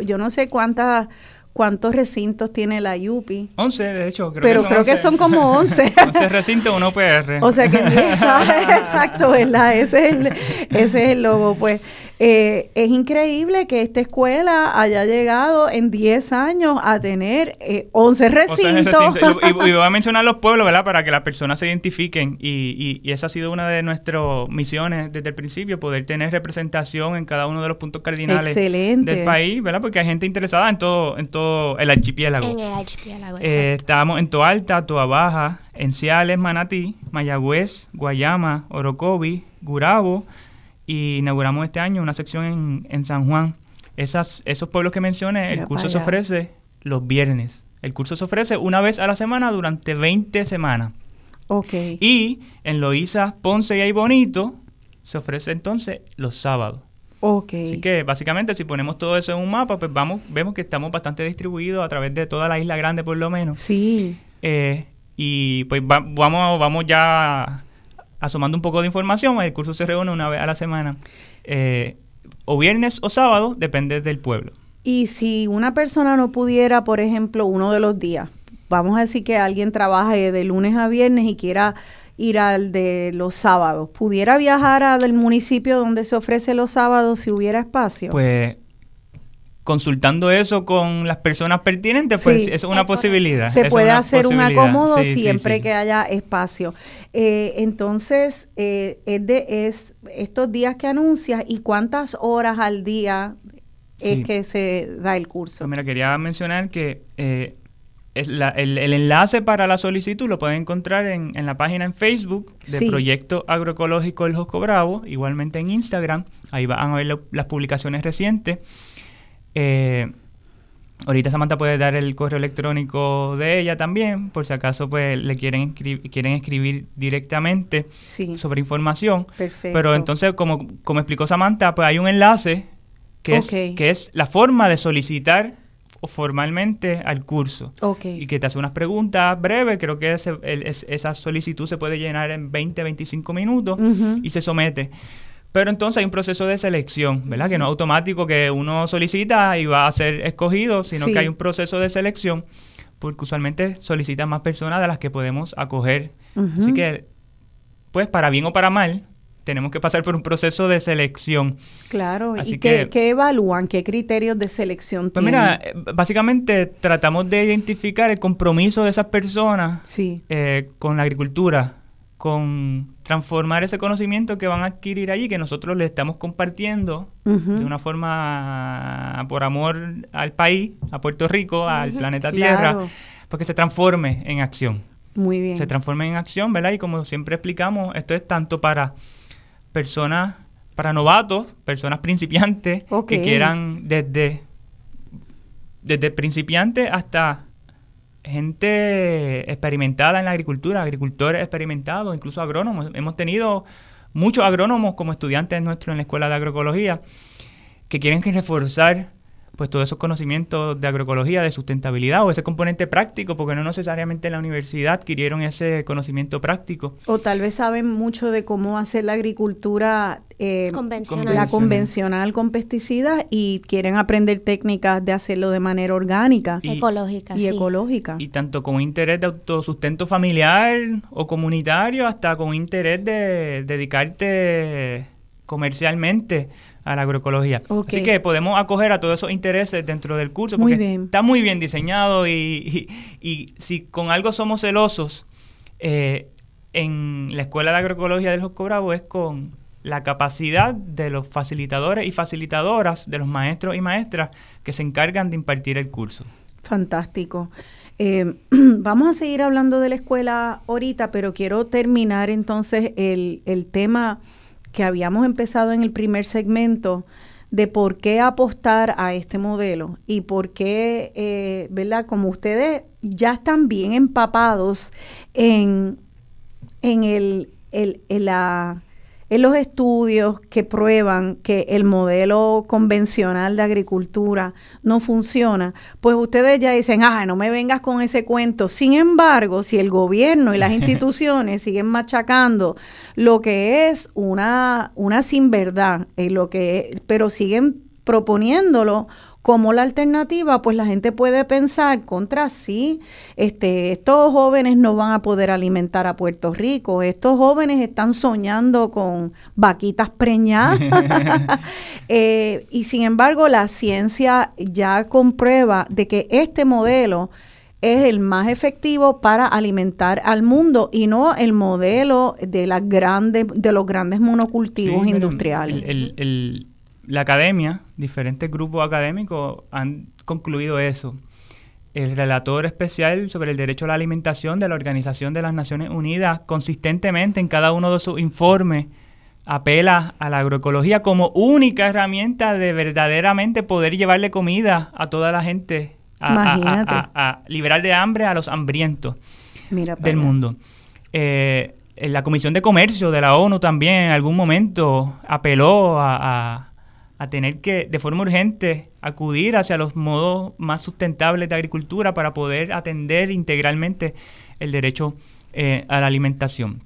S1: yo no sé cuántas cuántos recintos tiene la YUPI.
S2: 11, de hecho.
S1: Creo Pero creo que son como 11.
S2: 11 recintos, uno PR.
S1: O sea que, exacto, ¿verdad? Ese es el, ese es el logo, pues. Eh, es increíble que esta escuela haya llegado en 10 años a tener 11 eh, recintos.
S2: Y, voy a mencionar los pueblos, ¿verdad? Para que las personas se identifiquen. Y, esa ha sido una de nuestras misiones desde el principio, poder tener representación en cada uno de los puntos cardinales del país, ¿verdad? Porque hay gente interesada en todo, en todo el archipiélago.
S3: En el archipiélago,
S2: eh, Estamos en Toa Alta, Toa Baja, Enciales, Manatí, Mayagüez, Guayama, Orocovi, Gurabo, y inauguramos este año una sección en, en San Juan. Esas, esos pueblos que mencioné, el curso se ofrece los viernes. El curso se ofrece una vez a la semana durante 20 semanas.
S1: Ok.
S2: Y en Loíza, Ponce y Ay Bonito se ofrece entonces los sábados.
S1: Ok.
S2: Así que básicamente si ponemos todo eso en un mapa, pues vamos, vemos que estamos bastante distribuidos a través de toda la isla grande por lo menos.
S1: Sí.
S2: Eh, y pues vamos, vamos ya asomando un poco de información, el curso se reúne una vez a la semana, eh, o viernes o sábado, depende del pueblo.
S1: Y si una persona no pudiera, por ejemplo, uno de los días, vamos a decir que alguien trabaje de lunes a viernes y quiera ir al de los sábados, ¿pudiera viajar al municipio donde se ofrece los sábados si hubiera espacio?
S2: Pues consultando eso con las personas pertinentes, pues es una posibilidad.
S1: Se puede hacer un acomodo siempre que haya espacio. Eh, entonces, eh, es de es estos días que anuncias y cuántas horas al día es que se da el curso.
S2: Pues mira, quería mencionar que eh, el, el, enlace para la solicitud lo pueden encontrar en, en la página en Facebook del Proyecto Agroecológico El Josco Bravo, igualmente en Instagram. Ahí van a ver las publicaciones recientes. Eh, ahorita Samantha puede dar el correo electrónico de ella también, por si acaso pues le quieren, quieren escribir directamente sobre información. Pero entonces, como, como explicó Samantha, pues hay un enlace que, es, que es la forma de solicitar formalmente al curso. Y que te hace unas preguntas breves, creo que esa solicitud se puede llenar en 20, 25 minutos y se somete. Pero entonces hay un proceso de selección, ¿verdad? Que no es automático que uno solicita y va a ser escogido, sino que hay un proceso de selección, porque usualmente solicitan más personas de las que podemos acoger. Así que, pues, para bien o para mal, tenemos que pasar por un proceso de selección.
S1: Claro, ¿y qué, evalúan? ¿Qué criterios de selección
S2: pues
S1: tienen?
S2: mira, eh, básicamente tratamos de identificar el compromiso de esas personas eh, con la agricultura, con transformar ese conocimiento que van a adquirir allí, que nosotros le estamos compartiendo de una forma por amor al país, a Puerto Rico, al planeta Tierra, porque se transforme en acción.
S1: Muy bien.
S2: Se transforme en acción, ¿verdad? Y como siempre explicamos, esto es tanto para personas, para novatos, personas principiantes, que quieran desde, desde principiantes hasta gente experimentada en la agricultura, agricultores experimentados, incluso agrónomos. Hemos tenido muchos agrónomos como estudiantes nuestros en la Escuela de Agroecología que quieren reforzar pues todos esos conocimientos de agroecología, de sustentabilidad o ese componente práctico, porque no necesariamente en la universidad adquirieron ese conocimiento práctico.
S1: O tal vez saben mucho de cómo hacer la agricultura
S3: eh, convencional.
S1: la convencional con pesticidas y quieren aprender técnicas de hacerlo de manera orgánica.
S3: Y, ecológica.
S1: Y ecológica.
S2: Y tanto con interés de autosustento familiar o comunitario, hasta con interés de dedicarte comercialmente a la agroecología. Así que podemos acoger a todos esos intereses dentro del curso porque está muy bien diseñado y, si con algo somos celosos eh, en la Escuela de Agroecología del Josco Bravo es con la capacidad de los facilitadores y facilitadoras, de los maestros y maestras que se encargan de impartir el curso.
S1: Fantástico. Eh, vamos a seguir hablando de la escuela ahorita, pero quiero terminar entonces el, el tema que habíamos empezado en el primer segmento de por qué apostar a este modelo y por qué, eh, ¿verdad? Como ustedes ya están bien empapados en, en el, el, la en los estudios que prueban que el modelo convencional de agricultura no funciona, pues ustedes ya dicen, ah, no me vengas con ese cuento. Sin embargo, si el gobierno y las instituciones siguen machacando lo que es una, una sin verdad, eh, lo que, pero siguen proponiéndolo como la alternativa, pues la gente puede pensar contra sí, este, estos jóvenes no van a poder alimentar a Puerto Rico, estos jóvenes están soñando con vaquitas preñadas. Eh, y sin embargo, la ciencia ya comprueba de que este modelo es el más efectivo para alimentar al mundo y no el modelo de las grandes, de los grandes monocultivos industriales.
S2: el la academia, diferentes grupos académicos han concluido eso. El relator especial sobre el derecho a la alimentación de la Organización de las Naciones Unidas consistentemente en cada uno de sus informes apela a la agroecología como única herramienta de verdaderamente poder llevarle comida a toda la gente, a, liberar de hambre a los hambrientos del mundo. Eh, la Comisión de Comercio de la ONU también en algún momento apeló a, a tener que, de forma urgente, acudir hacia los modos más sustentables de agricultura para poder atender integralmente el derecho eh, a la alimentación.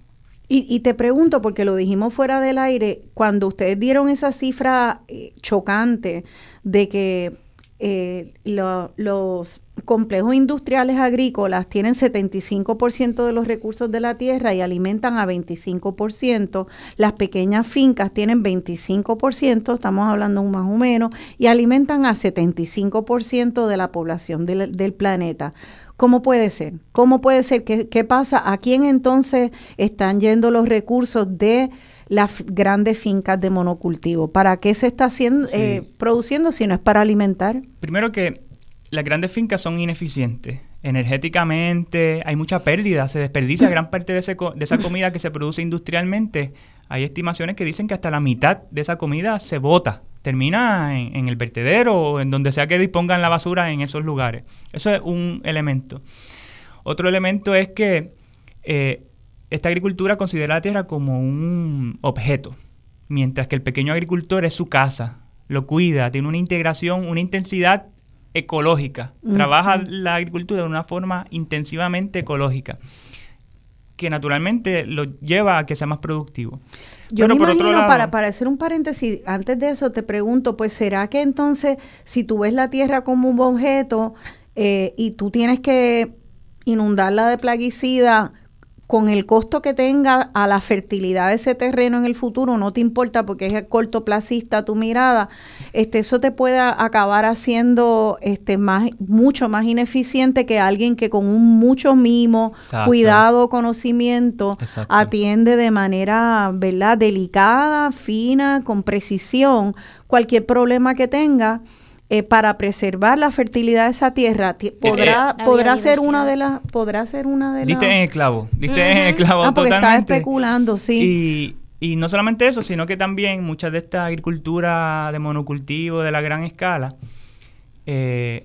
S1: Y, te pregunto, porque lo dijimos fuera del aire, cuando ustedes dieron esa cifra eh, chocante de que eh, los complejos industriales agrícolas tienen 75% de los recursos de la tierra y alimentan a 25%, las pequeñas fincas tienen 25%, estamos hablando más o menos, y alimentan a 75% de la población del, del planeta. ¿Cómo puede ser? ¿Cómo puede ser? ¿Qué, ¿Qué, pasa? ¿A quién entonces están yendo los recursos de las grandes fincas de monocultivo? ¿Para qué se está haciendo, eh, produciendo si no es para alimentar?
S2: Primero que las grandes fincas son ineficientes. Energéticamente hay mucha pérdida, se desperdicia gran parte de, de esa comida que se produce industrialmente. Hay estimaciones que dicen que hasta la mitad de esa comida se bota termina en, el vertedero o en donde sea que dispongan la basura en esos lugares. Eso es un elemento. Otro elemento es que eh, esta agricultura considera la tierra como un objeto, mientras que el pequeño agricultor es su casa, lo cuida, tiene una integración, una intensidad ecológica, trabaja la agricultura de una forma intensivamente ecológica que naturalmente lo lleva a que sea más productivo.
S1: Yo me imagino, para, para hacer un paréntesis, antes de eso te pregunto, pues ¿será que entonces si tú ves la tierra como un objeto eh, y tú tienes que inundarla de plaguicida, con el costo que tenga a la fertilidad de ese terreno en el futuro, no te importa porque es cortoplacista tu mirada, este, eso te puede acabar haciendo este, más, mucho más ineficiente que alguien que con un mucho mimo, cuidado, conocimiento, atiende de manera ¿verdad? delicada, fina, con precisión, cualquier problema que tenga eh, para preservar la fertilidad de esa tierra podrá eh, podrá ser una de las podrá ser una de las
S2: diste en el clavo diste en el clavo
S1: ah, porque estaba especulando
S2: sí. Y, y no solamente eso sino que también muchas de esta agricultura de monocultivo de la gran escala eh,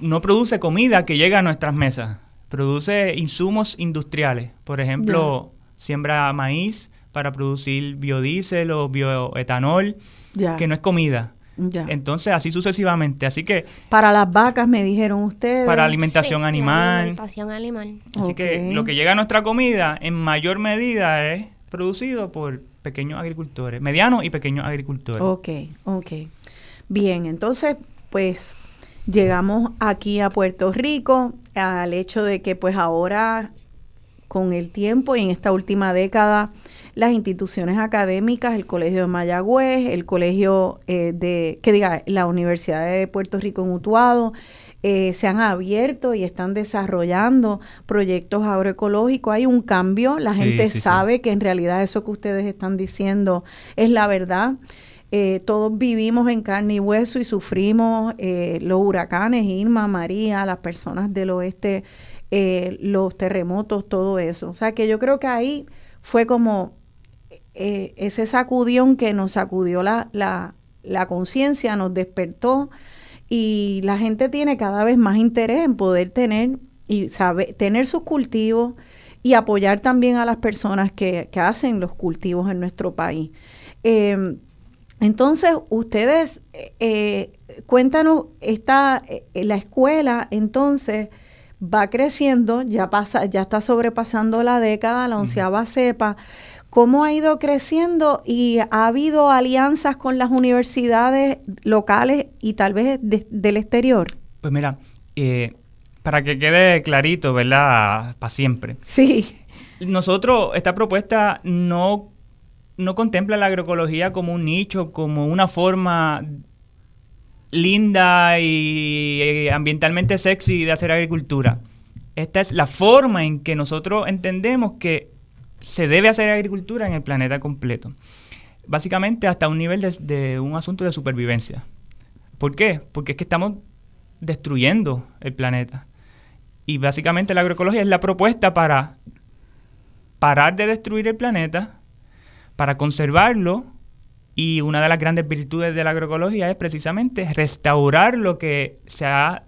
S2: no produce comida que llega a nuestras mesas. Produce insumos industriales. Por ejemplo siembra maíz para producir biodiesel o bioetanol que no es comida entonces, así sucesivamente. Así que...
S1: Para las vacas, me dijeron ustedes.
S2: Para alimentación animal.
S3: alimentación animal.
S2: Así que lo que llega a nuestra comida, en mayor medida, es producido por pequeños agricultores, medianos y pequeños agricultores.
S1: Ok, ok. Bien, entonces, pues llegamos aquí a Puerto Rico al hecho de que pues ahora con el tiempo y en esta última década las instituciones académicas, el Colegio de Mayagüez, el Colegio eh, de, que diga, la Universidad de Puerto Rico en Utuado, eh, se han abierto y están desarrollando proyectos agroecológicos. Hay un cambio, la gente sabe que en realidad eso que ustedes están diciendo es la verdad. Eh, todos vivimos en carne y hueso y sufrimos los huracanes, Irma, María, las personas del oeste, los terremotos, todo eso. O sea que yo creo que ahí fue como eh, ese sacudión que nos sacudió la, la, la conciencia, nos despertó y la gente tiene cada vez más interés en poder tener y saber, tener sus cultivos y apoyar también a las personas que, que hacen los cultivos en nuestro país. Em, entonces, ustedes, eh, cuéntanos, esta, eh, la escuela entonces va creciendo, ya pasa, ya está sobrepasando la década, la onceava cepa cómo ha ido creciendo y ha habido alianzas con las universidades locales y tal vez del exterior.
S2: Pues mira, eh, para que quede clarito, ¿verdad? Para siempre.
S1: Sí.
S2: Nosotros, esta propuesta no, no contempla la agroecología como un nicho, como una forma linda y eh, ambientalmente sexy de hacer agricultura. Esta es la forma en que nosotros entendemos que se debe hacer agricultura en el planeta completo. Básicamente hasta un nivel de, un asunto de supervivencia. ¿Por qué? Porque es que estamos destruyendo el planeta. Y básicamente la agroecología es la propuesta para parar de destruir el planeta, para conservarlo, y una de las grandes virtudes de la agroecología es precisamente restaurar lo que se ha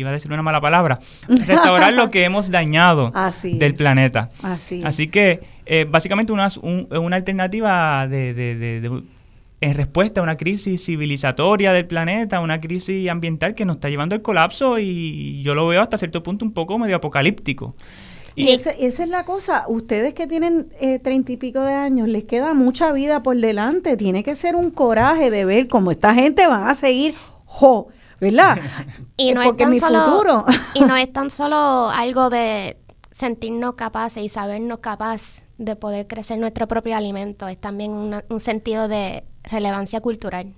S2: iba a decir una mala palabra, restaurar lo que hemos dañado del planeta. Así, que eh, básicamente una, una alternativa de, en respuesta a una crisis civilizatoria del planeta, una crisis ambiental que nos está llevando al colapso y yo lo veo hasta cierto punto un poco medio apocalíptico.
S1: Y esa, esa, es la cosa, ustedes que tienen eh, treinta y pico de años, les queda mucha vida por delante, tiene que ser un coraje de ver cómo esta gente va a seguir jo, ¿verdad?
S3: y no es mi futuro. y no es tan solo algo de sentirnos capaces y sabernos capaces de poder crecer nuestro propio alimento, es también un sentido de relevancia cultural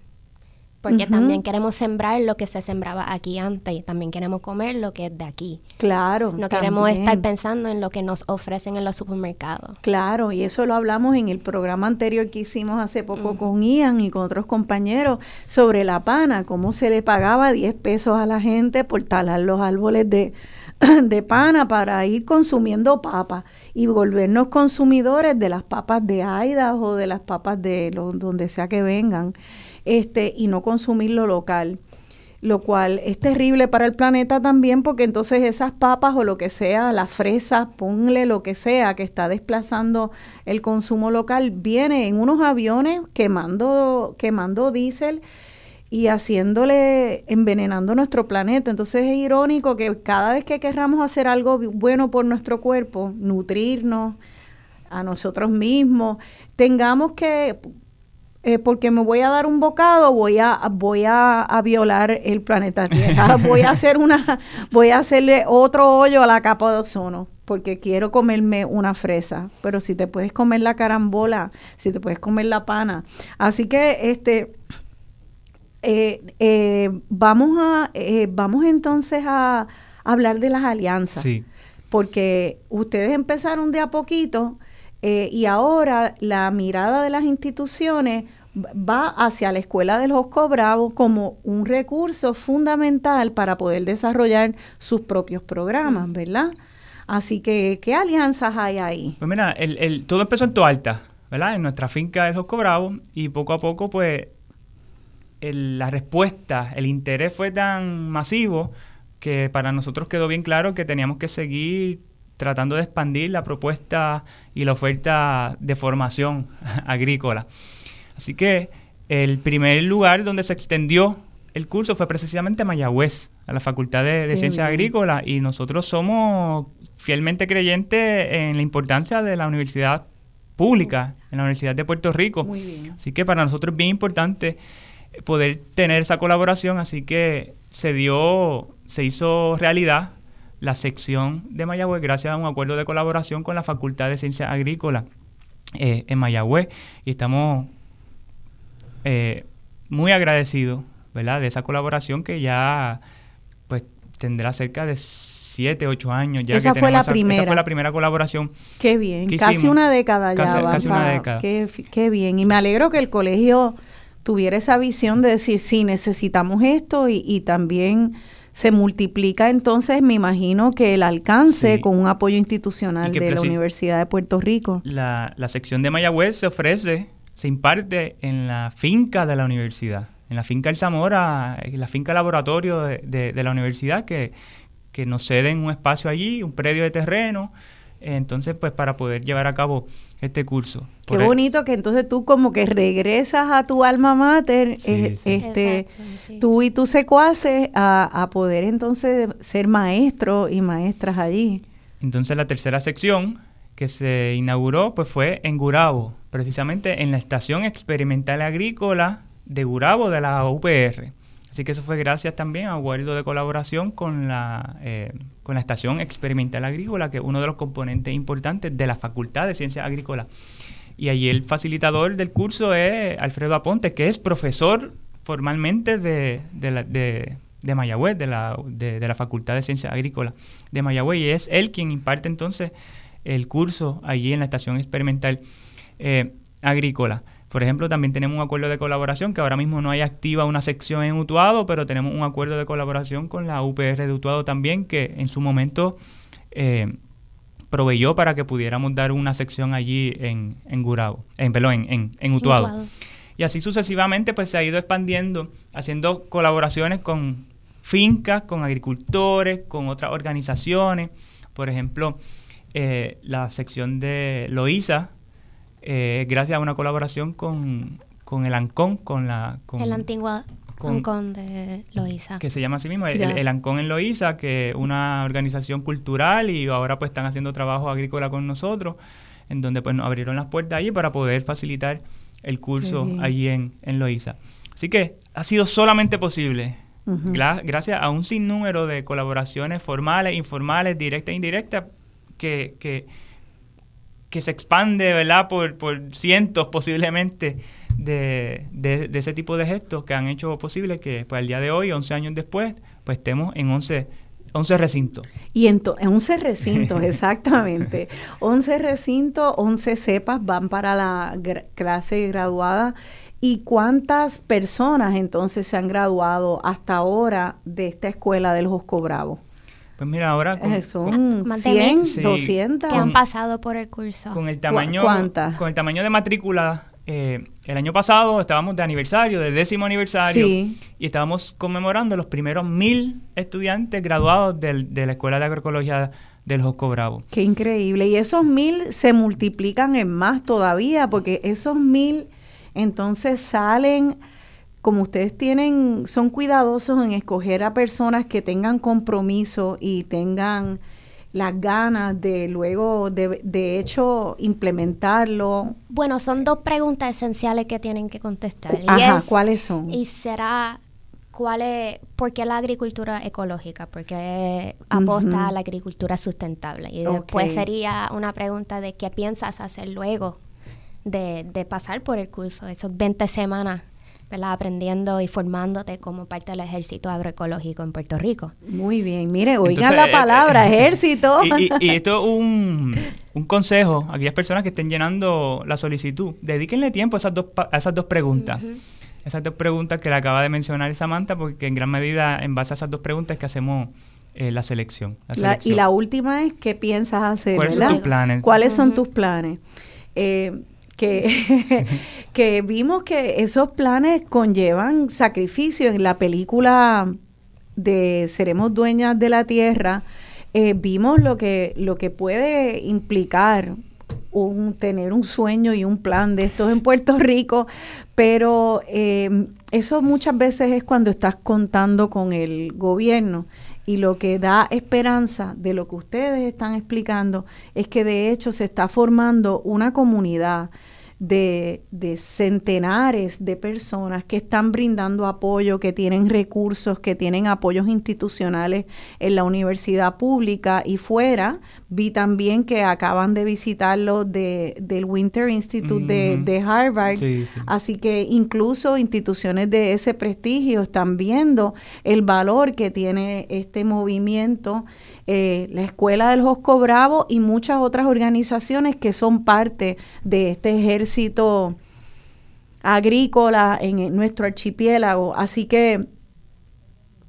S3: porque también queremos sembrar lo que se sembraba aquí antes y también queremos comer lo que es de aquí.
S1: Claro.
S3: No queremos estar pensando en lo que nos ofrecen en los supermercados.
S1: Claro, y eso lo hablamos en el programa anterior que hicimos hace poco con Ian y con otros compañeros sobre la pana, cómo se le pagaba 10 pesos a la gente por talar los árboles de, de pana para ir consumiendo papas y volvernos consumidores de las papas de Aida o de las papas de donde sea que vengan este, y no consumir lo local lo cual es terrible para el planeta también porque entonces esas papas o lo que sea, la fresa, ponle lo que sea que está desplazando el consumo local, viene en unos aviones quemando, quemando diésel y haciéndole, envenenando nuestro planeta. Entonces es irónico que cada vez que querramos hacer algo bueno por nuestro cuerpo, nutrirnos a nosotros mismos, tengamos que eh, porque me voy a dar un bocado, voy a, voy a, violar el planeta Tierra. voy a hacer una, voy a hacerle otro hoyo a la capa de ozono, porque quiero comerme una fresa. Pero si te puedes comer la carambola, si te puedes comer la pana. Así que este eh, eh, vamos a vamos entonces a hablar de las alianzas. Porque ustedes empezaron de a poquito eh, y ahora la mirada de las instituciones va hacia la escuela del Josco Bravo como un recurso fundamental para poder desarrollar sus propios programas, ¿verdad? Así que, ¿qué alianzas hay ahí?
S2: Pues mira, el, todo empezó en Toalta, ¿verdad? En nuestra finca del Josco Bravo y poco a poco, pues, la respuesta, el interés fue tan masivo que para nosotros quedó bien claro que teníamos que seguir tratando de expandir la propuesta y la oferta de formación agrícola. Así que el primer lugar donde se extendió el curso fue precisamente Mayagüez, a la Facultad de, Ciencias Agrícolas, y nosotros somos fielmente creyentes en la importancia de la universidad pública, en la Universidad de Puerto Rico. Así que para nosotros es bien importante poder tener esa colaboración, así que se dio, se hizo realidad la sección de Mayagüez gracias a un acuerdo de colaboración con la Facultad de Ciencias Agrícolas eh, en Mayagüez. Y estamos eh, muy agradecidos ¿verdad? de esa colaboración que ya pues tendrá cerca de siete, ocho años ya
S1: esa fue la primera
S2: esa fue la primera. colaboración
S1: qué bien casi una década ya
S2: casi, una década.
S1: Qué, qué bien. Y me alegro que el colegio tuviera esa visión de decir sí necesitamos esto y, y también se multiplica entonces, me imagino que el alcance con un apoyo institucional de la Universidad de Puerto Rico.
S2: La, la sección de Mayagüez se ofrece, se imparte en la finca de la universidad, en la finca El Zamora, en la finca laboratorio de, de, la universidad, que, que nos ceden un espacio allí, un predio de terreno, entonces pues para poder llevar a cabo este curso.
S1: Qué bonito que entonces tú como que regresas a tu alma mater, eh, este, tú y tus secuaces a, a poder entonces ser maestros y maestras allí.
S2: Entonces la tercera sección que se inauguró pues fue en Gurabo, precisamente en la Estación Experimental Agrícola de Gurabo de la UPR. Así que eso fue gracias también a acuerdo de colaboración con la, eh, con la Estación Experimental Agrícola, que es uno de los componentes importantes de la Facultad de Ciencias Agrícolas. Y allí el facilitador del curso es Alfredo Aponte, que es profesor formalmente de, de, la, de, Mayagüez, de la, de, la Facultad de Ciencias Agrícolas de Mayagüez, y es él quien imparte entonces el curso allí en la Estación Experimental eh, Agrícola. Por ejemplo, también tenemos un acuerdo de colaboración, que ahora mismo no hay activa una sección en Utuado, pero tenemos un acuerdo de colaboración con la UPR de Utuado también, que en su momento eh, proveyó para que pudiéramos dar una sección allí en, en Gurabo, en, perdón, en, en, Utuado. Y así sucesivamente pues se ha ido expandiendo, haciendo colaboraciones con fincas, con agricultores, con otras organizaciones. Por ejemplo, eh, la sección de Loíza, eh, gracias a una colaboración con, el ANCON, con la... Con,
S3: el antiguo ANCON de Loíza.
S2: Que se llama así mismo, el, ANCON en Loíza, que es una organización cultural y ahora pues están haciendo trabajo agrícola con nosotros, en donde pues nos abrieron las puertas allí para poder facilitar el curso allí en, en Loíza. Así que ha sido solamente posible gracias a un sinnúmero de colaboraciones formales, informales, directas e indirectas, que, que, que se expande, ¿verdad?, por, por cientos posiblemente de, de, ese tipo de gestos que han hecho posible que pues, al día de hoy, 11 años después, pues estemos en 11 11 recintos.
S1: Y en 11 recintos, exactamente. 11 recintos, 11 cepas van para la clase graduada. ¿Y cuántas personas entonces se han graduado hasta ahora de esta escuela del Josco Bravo?
S2: Pues mira, ahora
S1: eh, son 100, 200
S3: que han pasado por el curso.
S2: Con el tamaño, ¿Cuántas? Con el tamaño de matrícula eh, el año pasado estábamos de aniversario, del décimo aniversario, y estábamos conmemorando los primeros mil estudiantes graduados de la Escuela de Agroecología del Josco Bravo.
S1: Qué increíble. Y esos mil se multiplican en más todavía, porque esos mil entonces salen, como ustedes tienen, son cuidadosos en escoger a personas que tengan compromiso y tengan las ganas de luego, de, de hecho, implementarlo?
S3: Bueno, son dos preguntas esenciales que tienen que contestar.
S1: Ajá, ¿cuáles son?
S3: Y será, ¿cuál es, ¿por qué la agricultura ecológica? Porque aposta a la agricultura sustentable. Y después sería una pregunta de qué piensas hacer luego de, de pasar por el curso, esos 20 semanas aprendiendo y formándote como parte del ejército agroecológico en Puerto Rico.
S1: Muy bien, mire, oigan la eh, palabra, eh, ejército.
S2: Y, esto es un, consejo a aquellas personas que estén llenando la solicitud. Dedíquenle tiempo a esas dos, a esas dos preguntas. Esas dos preguntas que le acaba de mencionar Samantha, porque en gran medida en base a esas dos preguntas es que hacemos eh, la, selección,
S1: y la última es, ¿qué piensas hacer?
S2: ¿Cuáles son tus planes?
S1: ¿Cuáles son tus planes? que, vimos que esos planes conllevan sacrificio. En la película de Seremos Dueñas de la Tierra, eh, vimos lo que, lo que puede implicar un, tener un sueño y un plan de estos en Puerto Rico, pero eh, eso muchas veces es cuando estás contando con el gobierno y lo que da esperanza de lo que ustedes están explicando es que de hecho se está formando una comunidad de, de, centenares de personas que están brindando apoyo, que tienen recursos, que tienen apoyos institucionales en la universidad pública y fuera. Vi también que acaban de visitarlo de, del Winter Institute de, Harvard. Así que incluso instituciones de ese prestigio están viendo el valor que tiene este movimiento eh, la Escuela del Josco Bravo y muchas otras organizaciones que son parte de este ejército agrícola en nuestro archipiélago. Así que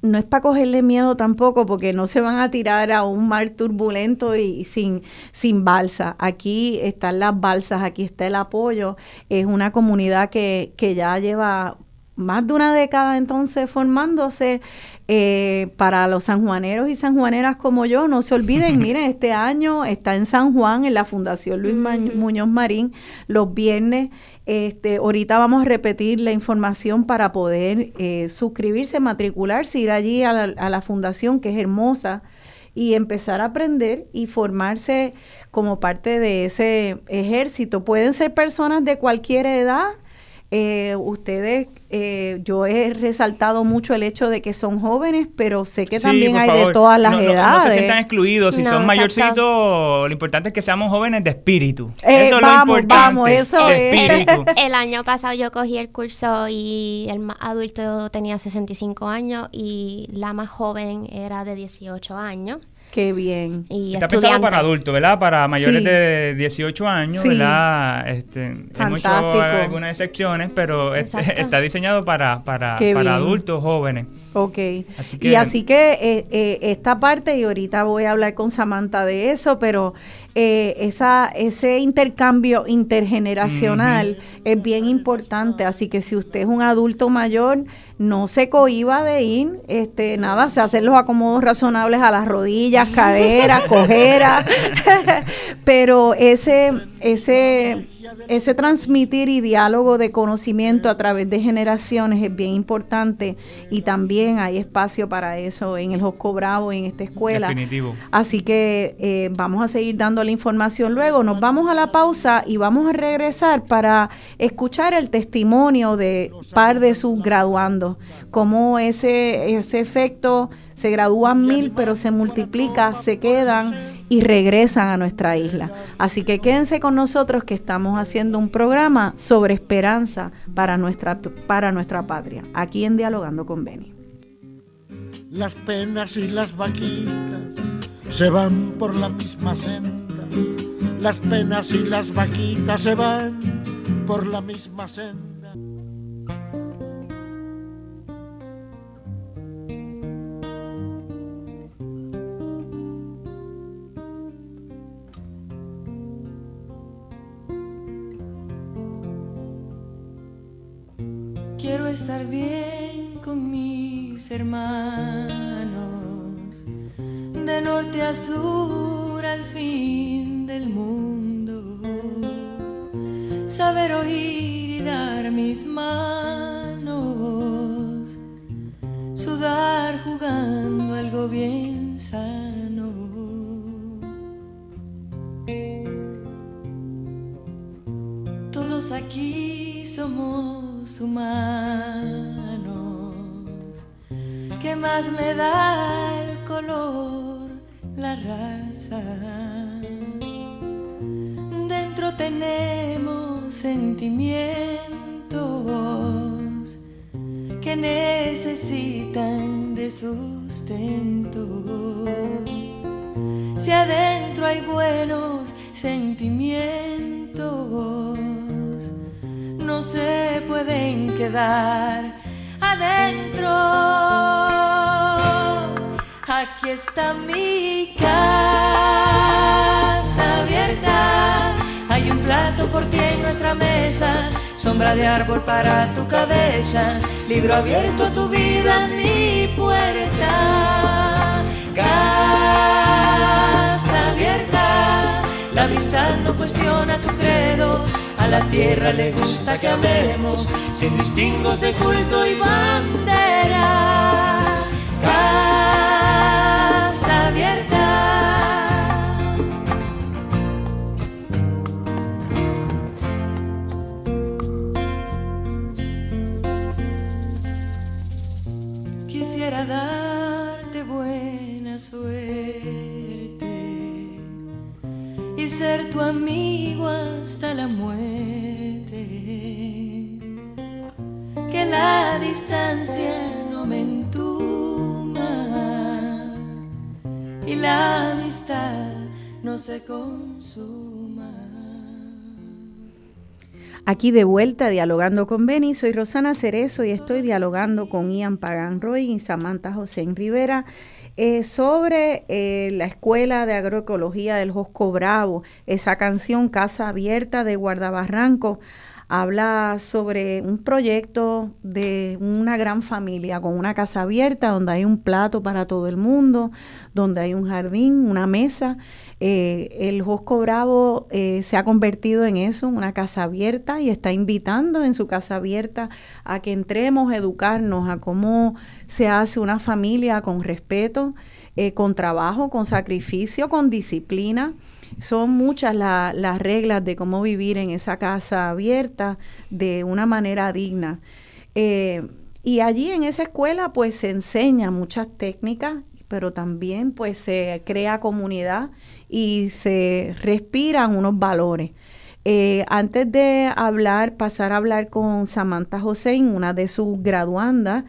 S1: no es para cogerle miedo tampoco porque no se van a tirar a un mar turbulento y sin, sin balsa. Aquí están las balsas, aquí está el apoyo. Es una comunidad que, que ya lleva más de una década entonces formándose eh, para los sanjuaneros y sanjuaneras como yo, no se olviden, miren, este año está en San Juan, en la Fundación Luis Muñoz Marín, los viernes. Este, ahorita vamos a repetir la información para poder eh, suscribirse, matricularse, ir allí a la, a la fundación, que es hermosa, y empezar a aprender y formarse como parte de ese ejército. Pueden ser personas de cualquier edad, eh, ustedes, eh, yo he resaltado mucho el hecho de que son jóvenes, pero sé que también hay de todas las edades.
S2: No, se sientan excluidos. Si son mayorcitos, lo importante es que seamos jóvenes de espíritu.
S1: Eh, eso es lo importante. Vamos, eso
S3: es. El año pasado yo cogí el curso y el más adulto tenía 65 años y la más joven era de 18 años.
S1: Qué bien.
S2: Está pensado para adultos, ¿verdad? Para mayores de 18 años, ¿verdad? Este, hay algunas excepciones, pero está diseñado para, para, para adultos jóvenes.
S1: Ok. y así que eh, eh, esta parte, y ahorita voy a hablar con Samantha de eso, pero eh, esa, ese intercambio intergeneracional es bien importante. Así que si usted es un adulto mayor, no se cohiba de ir, este, nada, se hacen los acomodos razonables a las rodillas, caderas, cojeras, pero ese, ese, ese transmitir y diálogo de conocimiento a través de generaciones es bien importante y también hay espacio para eso en el Josco Bravo, en esta escuela.
S2: Definitivo.
S1: Así que eh, vamos a seguir dando la información luego. Nos vamos a la pausa y vamos a regresar para escuchar el testimonio de par de sus graduandos, cómo ese, ese efecto se gradúan mil, pero se multiplica, se quedan y regresan a nuestra isla. Así que quédense con nosotros que estamos haciendo un programa sobre esperanza para nuestra, para nuestra patria, aquí en Dialogando con Beni.
S5: Las penas y las vaquitas se van por la misma senda. Las penas y las vaquitas se van por la misma senda.
S6: Estar bien con mis hermanos, de norte a sur al fin del mundo, saber oír y dar mis manos, sudar jugando algo bien sano. Todos aquí somos humanos, que más me da el color, la raza. Dentro tenemos sentimientos que necesitan de sustento. Si adentro hay buenos sentimientos, no se pueden quedar adentro. Aquí está mi casa abierta. Hay un plato por ti en nuestra mesa, sombra de árbol para tu cabeza, libro abierto a tu vida, mi puerta. Casa abierta, la amistad no cuestiona tu credo a la tierra le gusta que amemos sin distingos de culto y bandera. Casa abierta. Quisiera darte buena suerte y ser tu amigo la muerte la distancia no me entuma y la amistad no se consuma.
S1: Aquí de vuelta dialogando con Beni, soy Rosana Cerezo y estoy dialogando con Ian Pagan Roy y Samantha José Rivera eh, sobre eh, la Escuela de Agroecología del Josco Bravo, esa canción Casa Abierta de Guardabarranco habla sobre un proyecto de una gran familia con una casa abierta donde hay un plato para todo el mundo, donde hay un jardín, una mesa. Eh, el Josco Bravo eh, se ha convertido en eso, una casa abierta, y está invitando en su casa abierta a que entremos a educarnos a cómo se hace una familia con respeto, eh, con trabajo, con sacrificio, con disciplina son muchas las reglas de cómo vivir en esa casa abierta de una manera digna. Y allí en esa escuela pues se enseña muchas técnicas, pero también pues se crea comunidad y se respiran unos valores. Eh, antes de hablar, pasar a hablar con Samantha José, una de sus graduandas,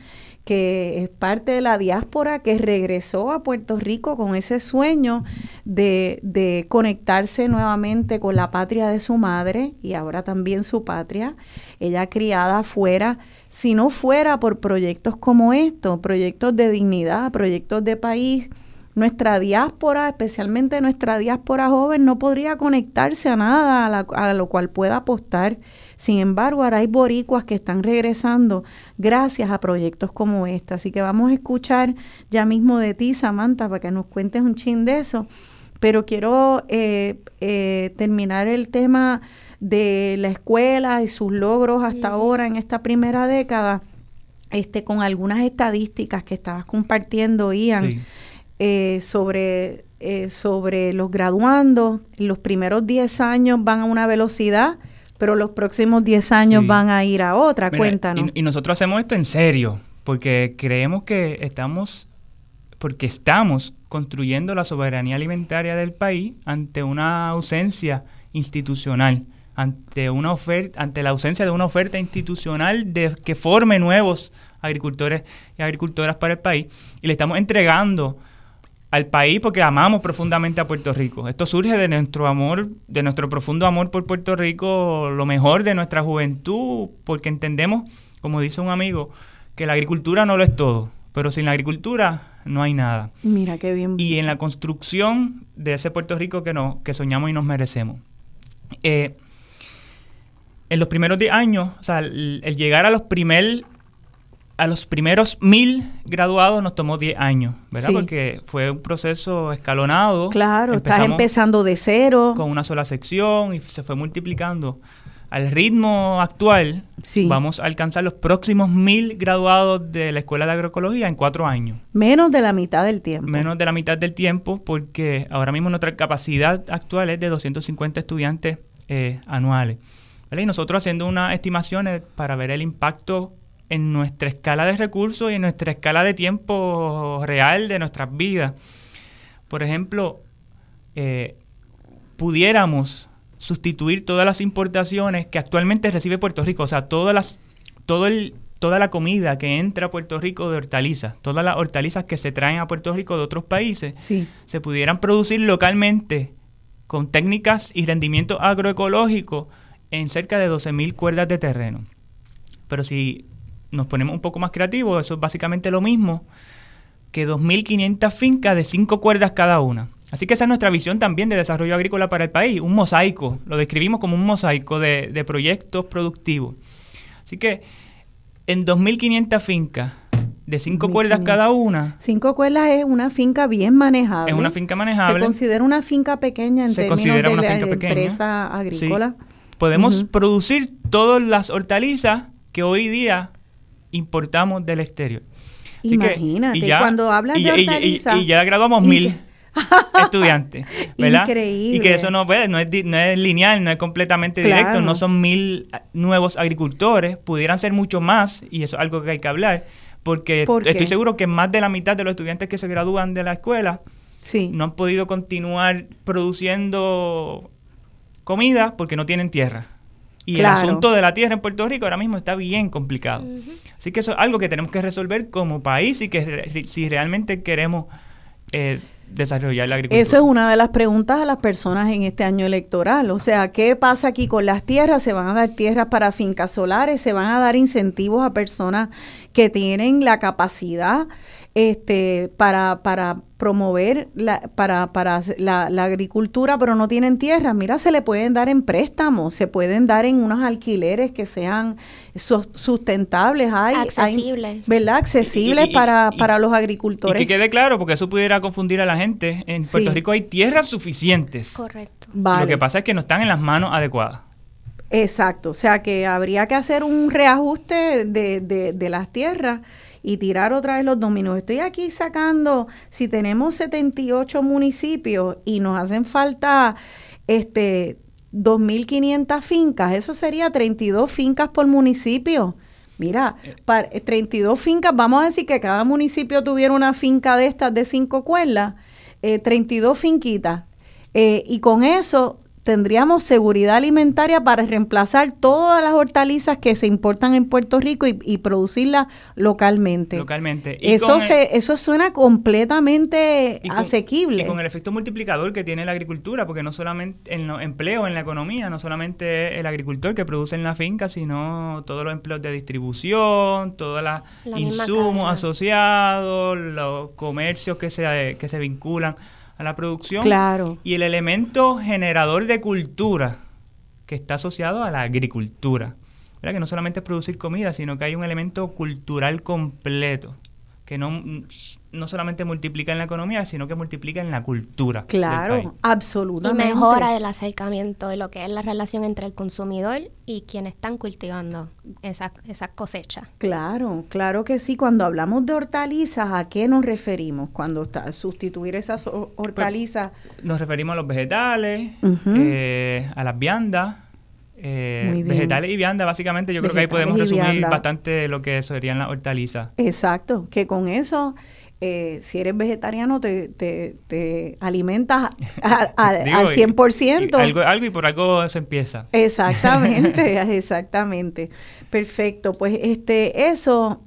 S1: que es parte de la diáspora que regresó a Puerto Rico con ese sueño de, de, conectarse nuevamente con la patria de su madre y ahora también su patria. Ella criada afuera, si no fuera por proyectos como estos, proyectos de dignidad, proyectos de país, nuestra diáspora, especialmente nuestra diáspora joven, no podría conectarse a nada a, a lo cual pueda apostar sin embargo, ahora hay boricuas que están regresando gracias a proyectos como este. Así que vamos a escuchar ya mismo de ti, Samantha, para que nos cuentes un chin de eso. pero quiero eh, eh, terminar el tema de la escuela y sus logros hasta ahora en esta primera década, este, con algunas estadísticas que estabas compartiendo, Ian, eh, sobre, sobre los graduandos. Los primeros 10 años van a una velocidad, pero los próximos 10 años van a ir a otra. Cuéntanos.
S2: y nosotros hacemos esto en serio, porque creemos que estamos porque estamos construyendo la soberanía alimentaria del país ante una ausencia institucional, ante una oferta, ante la ausencia de una oferta institucional de que forme nuevos agricultores y agricultoras para el país y le estamos entregando al país porque amamos profundamente a Puerto Rico. Esto surge de nuestro amor, de nuestro profundo amor por Puerto Rico, lo mejor de nuestra juventud, porque entendemos, como dice un amigo, que la agricultura no lo es todo, pero sin la agricultura no hay nada.
S1: Mira qué bien.
S2: Y en la construcción de ese Puerto Rico que, no, que soñamos y nos merecemos. Eh, en los primeros 10 años, o sea, el, llegar a los primer, a los primeros mil graduados nos tomó 10 años, ¿verdad? Porque fue un proceso escalonado.
S1: Claro, estás empezando de cero.
S2: Con una sola sección y se fue multiplicando al ritmo actual, vamos a alcanzar los próximos mil graduados de la Escuela de Agroecología en cuatro años.
S1: Menos de la mitad del tiempo.
S2: Menos de la mitad del tiempo, porque ahora mismo nuestra capacidad actual es de 250 estudiantes eh, anuales. Y nosotros haciendo unas estimaciones para ver el impacto en nuestra escala de recursos y en nuestra escala de tiempo real de nuestras vidas. Por ejemplo, eh, pudiéramos sustituir todas las importaciones que actualmente recibe Puerto Rico, o sea, todas las, todo el, toda la comida que entra a Puerto Rico de hortalizas, todas las hortalizas que se traen a Puerto Rico de otros países, se pudieran producir localmente con técnicas y rendimiento agroecológico en cerca de 12.000 cuerdas de terreno. Pero si nos ponemos un poco más creativos, eso es básicamente lo mismo que 2.500 fincas de 5 cuerdas cada una. Así que esa es nuestra visión también de desarrollo agrícola para el país, un mosaico, lo describimos como un mosaico de, proyectos productivos. Así que en 2.500 fincas, de cinco cuerdas cada una.
S1: Cinco cuerdas es una finca bien manejable.
S2: Es una finca manejable.
S1: Se considera una finca pequeña en Se términos de la empresa agrícola.
S2: Podemos producir todas las hortalizas que hoy día importamos del exterior.
S1: Imagínate, cuando hablas de hortalizas...
S2: Y, ya graduamos mil. estudiantes, ¿verdad? Increíble. Y que eso no, pues, no, es, no es lineal, no es completamente directo, no son mil nuevos agricultores, pudieran ser mucho más, y eso es algo que hay que hablar, porque estoy seguro que más de la mitad de los estudiantes que se gradúan de la escuela sí. no han podido continuar produciendo comida porque no tienen tierra. Y el asunto de la tierra en Puerto Rico ahora mismo está bien complicado. Así que eso es algo que tenemos que resolver como país y que si realmente queremos eh, desarrollar la agricultura.
S1: Eso es una de las preguntas a las personas en este año electoral. O sea, ¿qué pasa aquí con las tierras? ¿Se van a dar tierras para fincas solares? ¿Se van a dar incentivos a personas que tienen la capacidad este, para, para promover la, para, para la, agricultura, pero no tienen tierra. Mira, se le pueden dar en préstamos, se pueden dar en unos alquileres que sean sustentables, hay, accesibles, ¿verdad? Accesibles para, para los agricultores.
S2: Y que quede claro, porque eso pudiera confundir a la gente. En Puerto Rico hay tierras suficientes.
S3: Correcto.
S2: Lo que pasa es que no están en las manos adecuadas.
S1: Exacto, o sea que habría que hacer un reajuste de, de, de las tierras y tirar otra vez los dominos. Estoy aquí sacando, si tenemos 78 municipios y nos hacen falta este 2.500 fincas, eso sería 32 fincas por municipio. Mira, para 32 fincas, vamos a decir que cada municipio tuviera una finca de estas de cinco cuerdas, eh, 32 finquitas. Eh, y con eso tendríamos seguridad alimentaria para reemplazar todas las hortalizas que se importan en Puerto Rico y, producirlas localmente.
S2: Localmente.
S1: eso, se, eso suena completamente asequible.
S2: Y con el efecto multiplicador que tiene la agricultura, porque no solamente en los empleos en la economía, no solamente el agricultor que produce en la finca, sino todos los empleos de distribución, todos los insumos asociados, los comercios que se, que se vinculan a la producción.
S1: Claro.
S2: Y el elemento generador de cultura que está asociado a la agricultura. ¿verdad? Que no solamente es producir comida, sino que hay un elemento cultural completo. que no, no solamente multiplica en la economía, sino que multiplica en la cultura.
S1: Claro, absolutamente.
S3: Y mejora el acercamiento de lo que es la relación entre el consumidor y quienes están cultivando esas esa cosechas.
S1: Claro, claro que sí. Cuando hablamos de hortalizas, ¿a qué nos referimos? Cuando está, sustituir esas hortalizas.
S2: Pues, nos referimos a los vegetales, eh, a las viandas eh, vegetales y vianda, básicamente yo creo que ahí podemos resumir bastante lo que serían las hortalizas.
S1: Exacto, que con eso, eh, si eres vegetariano, te, te, te alimentas al 100%.
S2: algo, algo y por algo se empieza.
S1: Exactamente, exactamente. Perfecto, pues este eso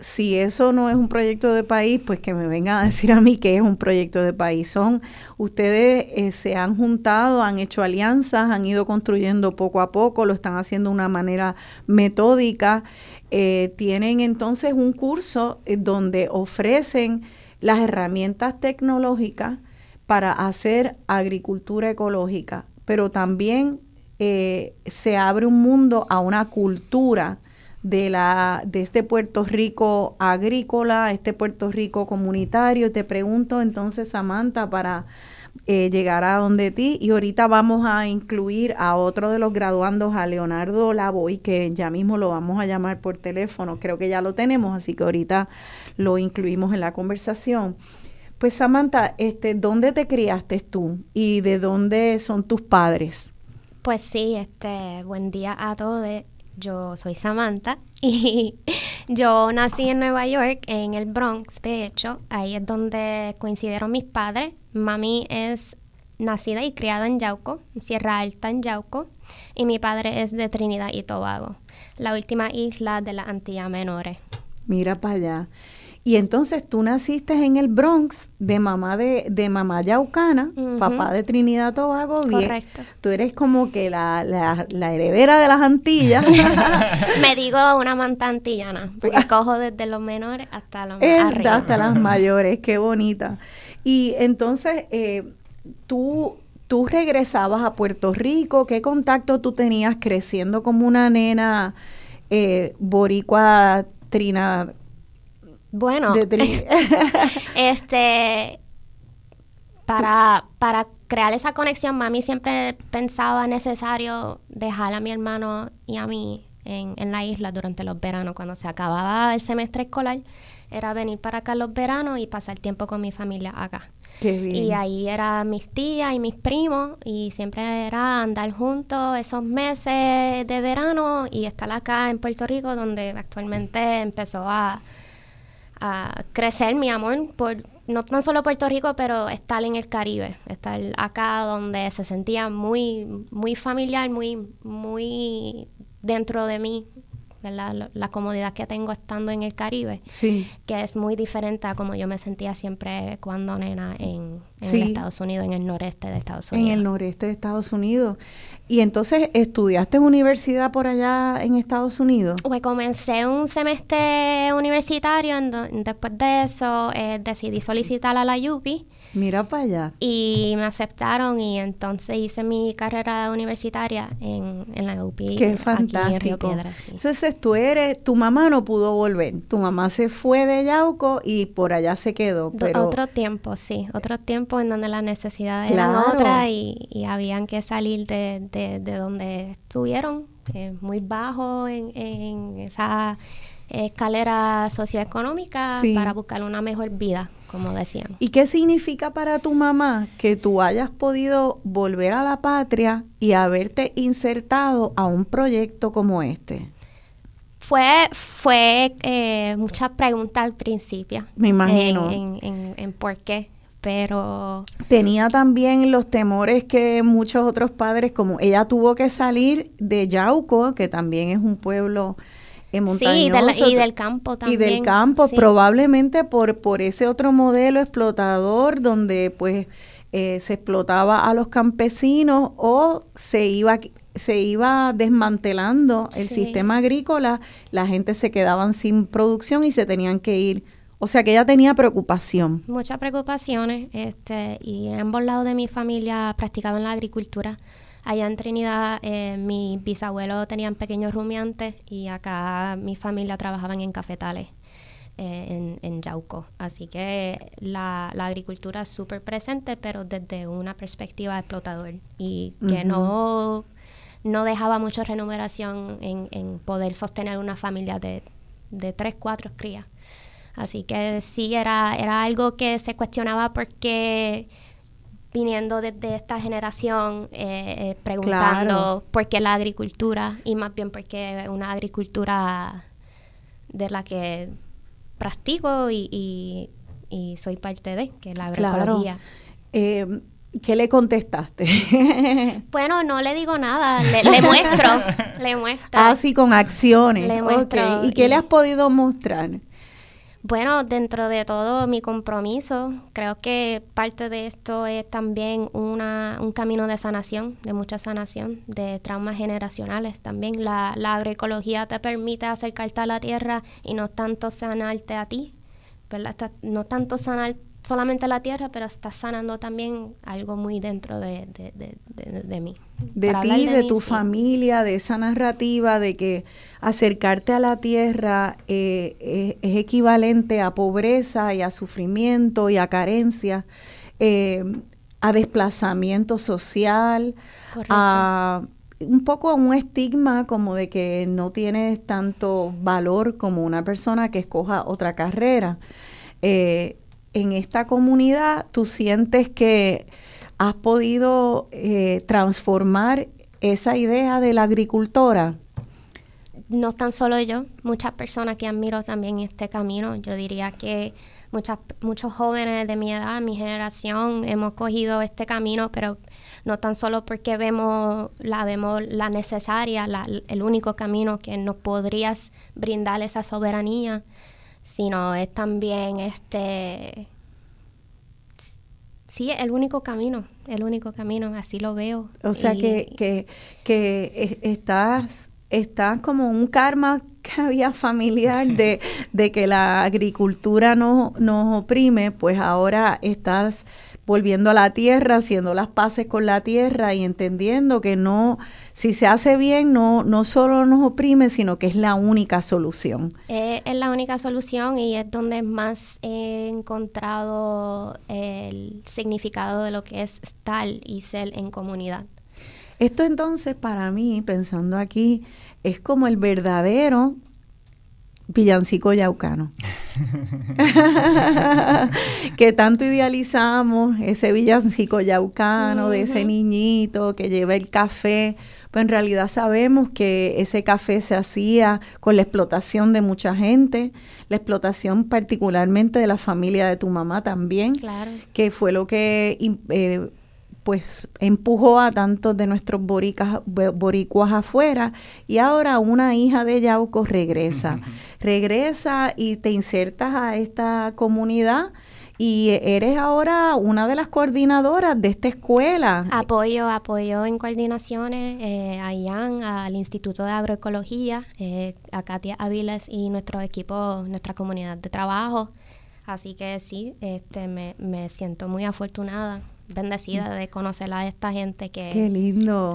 S1: si eso no es un proyecto de país, pues que me vengan a decir a mí que es un proyecto de país. Son, ustedes eh, se han juntado, han hecho alianzas, han ido construyendo poco a poco, lo están haciendo de una manera metódica. Eh, tienen entonces un curso eh, donde ofrecen las herramientas tecnológicas para hacer agricultura ecológica, pero también se abre un mundo a una cultura de, la, de este Puerto Rico agrícola, este Puerto Rico comunitario. Te pregunto entonces, Samantha, para eh, llegar a donde ti. Y ahorita vamos a incluir a otro de los graduandos, a Leonardo Lavoy, que ya mismo lo vamos a llamar por teléfono. Creo que ya lo tenemos, así que ahorita lo incluimos en la conversación. Pues Samantha, este, ¿dónde te criaste tú y de dónde son tus padres?
S3: Pues sí, este, buen día a todos. Yo soy Samantha y yo nací en Nueva York, en el Bronx, de hecho. Ahí es donde coincidieron mis padres. Mami es nacida y criada en Yauco, Sierra Alta en Yauco, y mi padre es de Trinidad y Tobago, la última isla de las Antillas Menores.
S1: Mira para allá. Y entonces tú naciste en el Bronx de mamá de, de mamá yaucana, papá de Trinidad Tobago.
S3: Correcto.
S1: Tú eres como que la, la, heredera de las Antillas.
S3: Me digo una manta antillana, porque cojo desde los menores hasta los
S1: Hasta las mayores, qué bonita. Y entonces, eh, tú tú regresabas a Puerto Rico, ¿qué contacto tú tenías creciendo como una nena eh, boricua trina,
S3: bueno, este, para, para crear esa conexión, mami siempre pensaba necesario dejar a mi hermano y a mí en, en la isla durante los veranos, cuando se acababa el semestre escolar, era venir para acá los veranos y pasar tiempo con mi familia acá. Y ahí eran mis tías y mis primos y siempre era andar juntos esos meses de verano y estar acá en Puerto Rico donde actualmente empezó a, a crecer mi amor por no tan solo Puerto Rico, pero estar en el Caribe, estar acá donde se sentía muy muy familiar, muy muy dentro de mí, la, la, comodidad que tengo estando en el Caribe,
S1: sí.
S3: que es muy diferente a como yo me sentía siempre cuando nena en, en Estados Unidos, en el noreste de Estados Unidos.
S1: En el noreste de Estados Unidos. Y entonces, ¿estudiaste universidad por allá en Estados Unidos?
S3: Pues comencé un semestre universitario, después de eso eh, decidí solicitar a la UPI
S1: Mira para allá.
S3: Y me aceptaron y entonces hice mi carrera universitaria en, en la UPI.
S1: Qué fantástico. Entonces tú eres, tu mamá no pudo volver. Tu mamá se fue de Yauco y por allá se quedó. Pero...
S3: Otro tiempo, sí. Otro tiempo en donde las necesidades eran otras y, y, habían que salir de, de, de donde estuvieron, eh, muy bajo en, en esa escalera socioeconómica para buscar una mejor vida, como decían.
S1: ¿Y qué significa para tu mamá que tú hayas podido volver a la patria y haberte insertado a un proyecto como este?
S3: Fue, fue eh, muchas preguntas al principio.
S1: Me imagino.
S3: En, en por qué pero
S1: tenía también los temores que muchos otros padres como ella tuvo que salir de Yauco que también es un pueblo
S3: Sí, y del campo también.
S1: Y del campo, probablemente por, por ese otro modelo explotador donde pues eh, se explotaba a los campesinos o se iba se iba desmantelando el sistema agrícola, la gente se quedaban sin producción y se tenían que ir. O sea que ella tenía preocupación.
S3: Muchas preocupaciones, este, y ambos lados de mi familia practicaban la agricultura. Allá en Trinidad eh, mis bisabuelos tenían pequeños rumiantes y acá mi familia trabajaban en cafetales. eh, en, Yauco. Así que la, agricultura es súper presente, pero desde una perspectiva explotador y que no, no dejaba mucha remuneración en, en poder sostener una familia de, de tres, cuatro crías. Así que sí, era, era algo que se cuestionaba porque viniendo desde esta generación eh, eh, preguntando por qué la agricultura y más bien porque una agricultura de la que practico y, soy parte de, que es la agroecología.
S1: Eh, ¿Qué le contestaste?
S3: bueno, no le digo nada, le, muestro, le muestro.
S1: Así ah, con acciones. Le muestro. ¿Y qué le has podido mostrar?
S3: Bueno, dentro de todo mi compromiso, creo que parte de esto es también una, un camino de sanación, de mucha sanación, de traumas generacionales también. La, la agroecología te permite acercarte a la tierra y no tanto sanarte a ti, ¿verdad? No tanto sanar solamente la tierra, pero estás sanando también algo muy dentro de, mí.
S1: De ti, de, tu familia, de esa narrativa de que acercarte a la tierra eh, eh, es equivalente a pobreza y a sufrimiento y a carencia, eh, a desplazamiento social, a un poco un estigma como de que no tienes tanto valor como una persona que escoja otra carrera en esta comunidad tú sientes que has podido eh, transformar esa idea de la agricultora?
S3: No tan solo yo, muchas personas que admiro también este camino. Yo diría que muchas, muchos jóvenes de mi edad, mi generación, hemos cogido este camino, pero no tan solo porque vemos la, vemos la necesaria, el único camino que nos podrías brindar esa soberanía, sino es también este sí el único camino el único camino así lo veo.
S1: O sea que, que, que estás estás como un karma que había familiar de, de que la agricultura nos, nos oprime pues ahora estás volviendo a la tierra, haciendo las paces con la tierra y entendiendo que no, si se hace bien, no, no solo nos oprime, sino que es la única solución.
S3: es la única solución y es donde más he encontrado el significado de lo que es estar y ser en comunidad.
S1: Esto entonces para mí, pensando aquí, es como el verdadero villancico yaucano. que tanto idealizamos ese villancico yaucano de ese niñito que lleva el café, pues en realidad sabemos que ese café se hacía con la explotación de mucha gente, la explotación particularmente de la familia de tu mamá también, que fue lo que eh, pues empujó a tantos de nuestros boricas, boricuas afuera y ahora una hija de Yauco regresa. regresa y te insertas a esta comunidad y eres ahora una de las coordinadoras de esta escuela.
S3: Apoyo, apoyo en coordinaciones eh, a IAN, al Instituto de Agroecología, eh, a Katia Aviles y nuestro equipo, nuestra comunidad de trabajo. Así que sí, este, me, me siento muy afortunada bendecida de conocer a esta gente que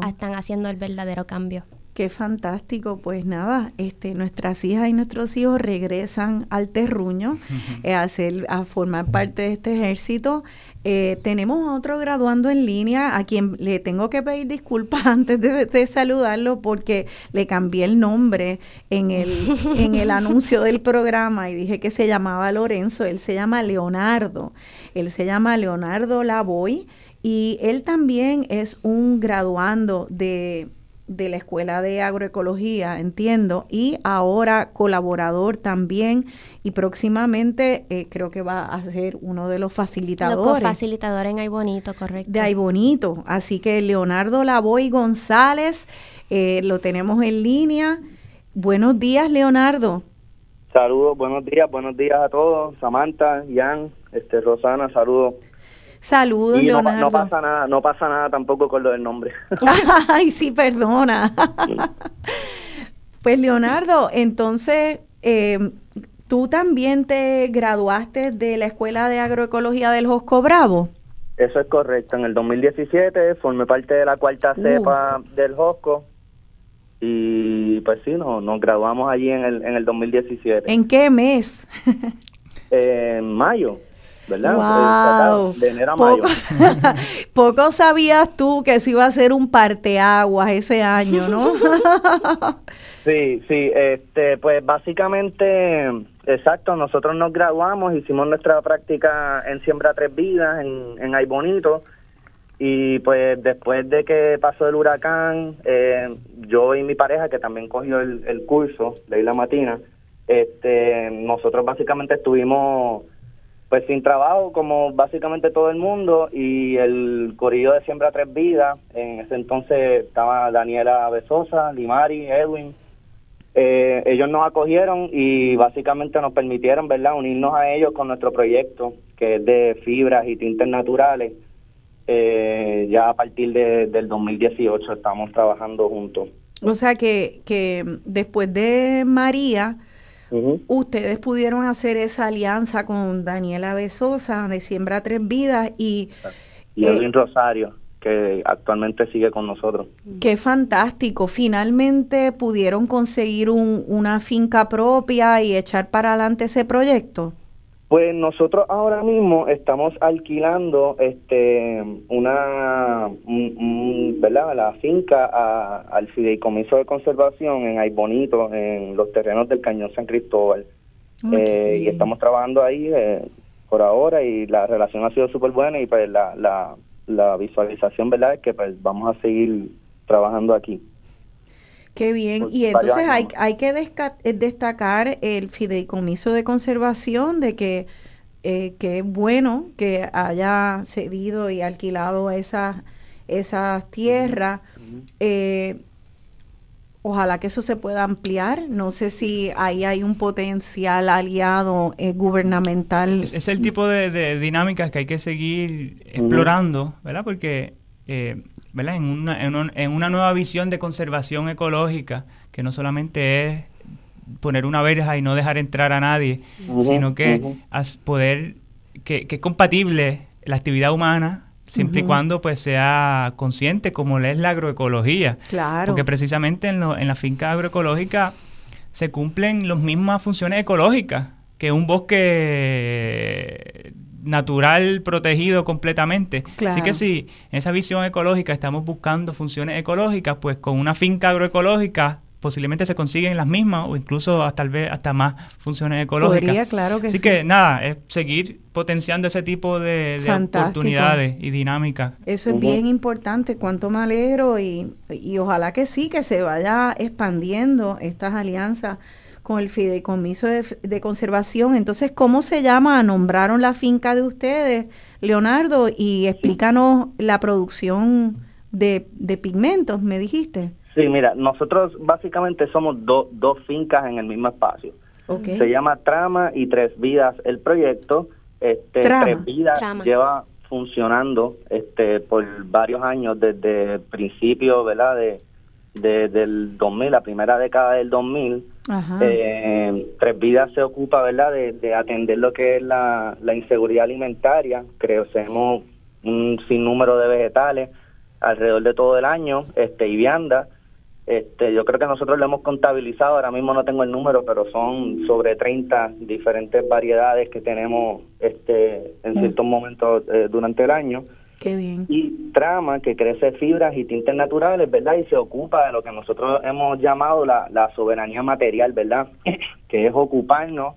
S3: están haciendo el verdadero cambio.
S1: Qué fantástico, pues nada, este, nuestras hijas y nuestros hijos regresan al terruño eh, a, hacer, a formar parte de este ejército. Eh, tenemos a otro graduando en línea a quien le tengo que pedir disculpas antes de, saludarlo porque le cambié el nombre en el, en el anuncio del programa y dije que se llamaba Lorenzo, él se llama Leonardo, él se llama Leonardo Lavoy y él también es un graduando de de la Escuela de Agroecología, entiendo, y ahora colaborador también y próximamente eh, creo que va a ser uno de los facilitadores.
S3: facilitador en Ay Bonito, correcto.
S1: De Ay Bonito, así que Leonardo Lavoy González eh, lo tenemos en línea. Buenos días, Leonardo.
S7: Saludos, buenos días, buenos días a todos. Samantha, Jan, este, Rosana, saludos.
S1: Saludos, Leonardo.
S7: No, pasa nada, no pasa nada tampoco con lo del nombre.
S1: Ay, sí, perdona. pues Leonardo, entonces, eh, tú también te graduaste de la Escuela de Agroecología del Josco Bravo.
S7: Eso es correcto. En el 2017 formé parte de la cuarta uh. cepa del Josco y pues sí, nos, nos graduamos allí en el, en el 2017.
S1: ¿En qué mes?
S7: en mayo. ¿Verdad?
S1: Wow. De enero a mayo. Poco, sabías tú que se iba a ser un parteaguas ese año, ¿no?
S7: sí, sí, este, pues básicamente, exacto, nosotros nos graduamos, hicimos nuestra práctica en Siembra Tres Vidas, en, en Ay Bonito, y pues después de que pasó el huracán, eh, yo y mi pareja, que también cogió el, el curso, Leila Matina, este, nosotros básicamente estuvimos pues sin trabajo como básicamente todo el mundo y el corillo de Siembra Tres Vidas, en ese entonces estaba Daniela Besosa, Limari, Edwin, eh, ellos nos acogieron y básicamente nos permitieron, ¿verdad?, unirnos a ellos con nuestro proyecto, que es de fibras y tintes naturales. Eh, ya a partir de, del 2018 estamos trabajando juntos.
S1: O sea que, que después de María, Ustedes pudieron hacer esa alianza con Daniela Besosa de Siembra Tres Vidas y...
S7: Y Edwin eh, Rosario, que actualmente sigue con nosotros.
S1: Qué fantástico. Finalmente pudieron conseguir un, una finca propia y echar para adelante ese proyecto.
S7: Pues nosotros ahora mismo estamos alquilando este una ¿verdad? la finca al fideicomiso de conservación en Ay Bonito, en los terrenos del Cañón San Cristóbal. Eh, y estamos trabajando ahí eh, por ahora y la relación ha sido súper buena y pues la, la, la visualización verdad es que pues vamos a seguir trabajando aquí.
S1: Qué bien. Y entonces hay, hay que eh, destacar el fideicomiso de conservación de que eh, que es bueno que haya cedido y alquilado esas, esas tierras. Eh, ojalá que eso se pueda ampliar. No sé si ahí hay un potencial aliado gubernamental.
S2: Es, el tipo de, dinámicas que hay que seguir explorando, ¿verdad? Porque eh, ¿verdad? En, una, en, una nueva visión de conservación ecológica, que no solamente es poner una verja y no dejar entrar a nadie, sino que poder, que, es compatible la actividad humana siempre y cuando pues sea consciente como es la agroecología.
S1: Claro.
S2: Porque precisamente en, en la finca agroecológica se cumplen las mismas funciones ecológicas que un bosque natural protegido completamente. Así que si en esa visión ecológica estamos buscando funciones ecológicas, pues con una finca agroecológica posiblemente se consiguen las mismas o incluso hasta, tal vez hasta más funciones ecológicas.
S1: claro que
S2: Así que nada, es seguir potenciando ese tipo de, oportunidades y dinámicas.
S1: Eso es bien importante, cuanto más alegro y, y ojalá que sí, que se vaya expandiendo estas alianzas con el fideicomiso de, conservación. Entonces, ¿cómo se llama? Nombraron la finca de ustedes, Leonardo, y explícanos la producción de, pigmentos, me dijiste.
S7: Sí, mira, nosotros básicamente somos dos fincas en el mismo espacio. Se llama Trama y Tres Vidas el proyecto. Este, Tres Vidas lleva funcionando este por varios años desde el principio, ¿verdad? De, de, del 2000, la primera década del 2000 eh, Tres Vidas se ocupa, ¿verdad?, de, atender lo que es la, inseguridad alimentaria. Crecemos un sinnúmero de vegetales alrededor de todo el año, este, y vianda. Este, yo creo que nosotros lo hemos contabilizado, ahora mismo no tengo el número, pero son sobre 30 diferentes variedades que tenemos este, en ciertos momentos eh, durante el año. Y Trama, que crece fibras y tintes naturales, ¿verdad? Y se ocupa de lo que nosotros hemos llamado la, soberanía material, ¿verdad? que es ocuparnos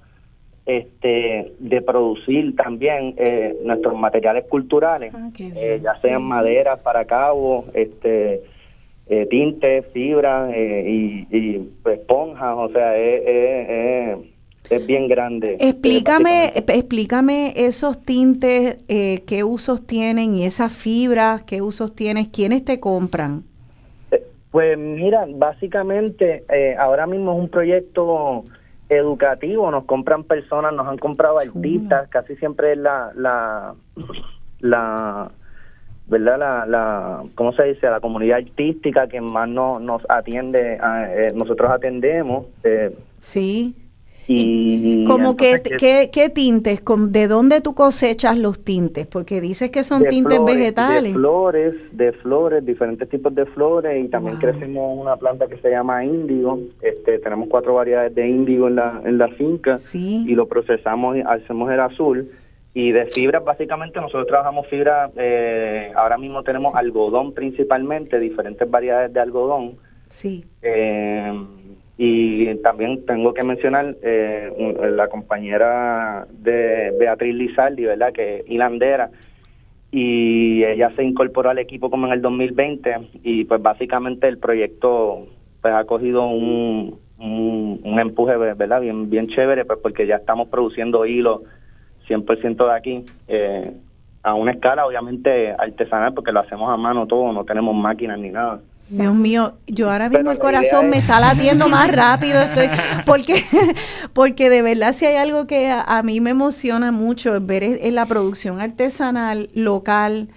S7: este, de producir también eh, nuestros materiales culturales, ah, eh, ya sean maderas para cabo, este, eh, tintes, fibras y, y esponjas, o sea, es es bien grande.
S1: Explícame, explícame esos tintes, eh, qué usos tienen y esas fibras, qué usos tienes, quiénes te compran.
S7: Eh, pues mira, básicamente eh, ahora mismo es un proyecto educativo, nos compran personas, nos han comprado artistas, casi siempre es la, la, la, ¿verdad? La, la, ¿cómo se dice? La comunidad artística que más no, nos atiende, nosotros atendemos.
S1: sí Y como que, ¿qué, tintes? ¿De dónde tú cosechas los tintes? Porque dices que son tintes vegetales.
S7: De flores, de flores, diferentes tipos de flores y también crecemos una planta que se llama índigo. Este, tenemos cuatro variedades de índigo en la, en la finca y lo procesamos y hacemos el azul. Y de fibras, básicamente, nosotros trabajamos fibra, eh, ahora mismo tenemos algodón principalmente, diferentes variedades de algodón.
S1: Sí.
S7: Eh, y también tengo que mencionar eh, la compañera de Beatriz Lizardi, ¿verdad? Que es hilandera. Y ella se incorporó al equipo como en el 2020 y pues básicamente el proyecto pues ha cogido un, un, empuje, ¿verdad? Bien, bien chévere, pues porque ya estamos produciendo hilo 100% de aquí. Eh, a una escala obviamente artesanal porque lo hacemos a mano todo, no tenemos máquinas ni nada.
S1: Dios mío, yo ahora mismo el corazón me está latiendo más rápido, estoy, porque, porque de verdad si hay algo que a, mí me emociona mucho es ver es, la producción artesanal local,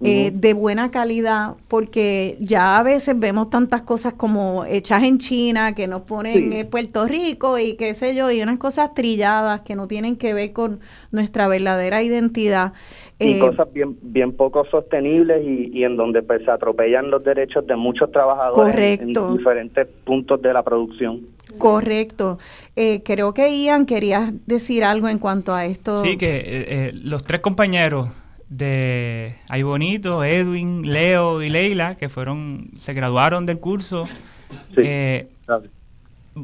S1: eh, de buena calidad, porque ya a veces vemos tantas cosas como hechas en China, que nos ponen en Puerto Rico y qué sé yo, y unas cosas trilladas que no tienen que ver con nuestra verdadera identidad.
S7: Y eh, cosas bien, bien poco sostenibles y, en donde pues, se atropellan los derechos de muchos trabajadores en diferentes puntos de la producción.
S1: Correcto. Eh, creo que Ian querías decir algo en cuanto a esto.
S2: Sí, que los tres compañeros de Ay Bonito, Edwin, Leo y Leila, que fueron, se graduaron del curso. Eh,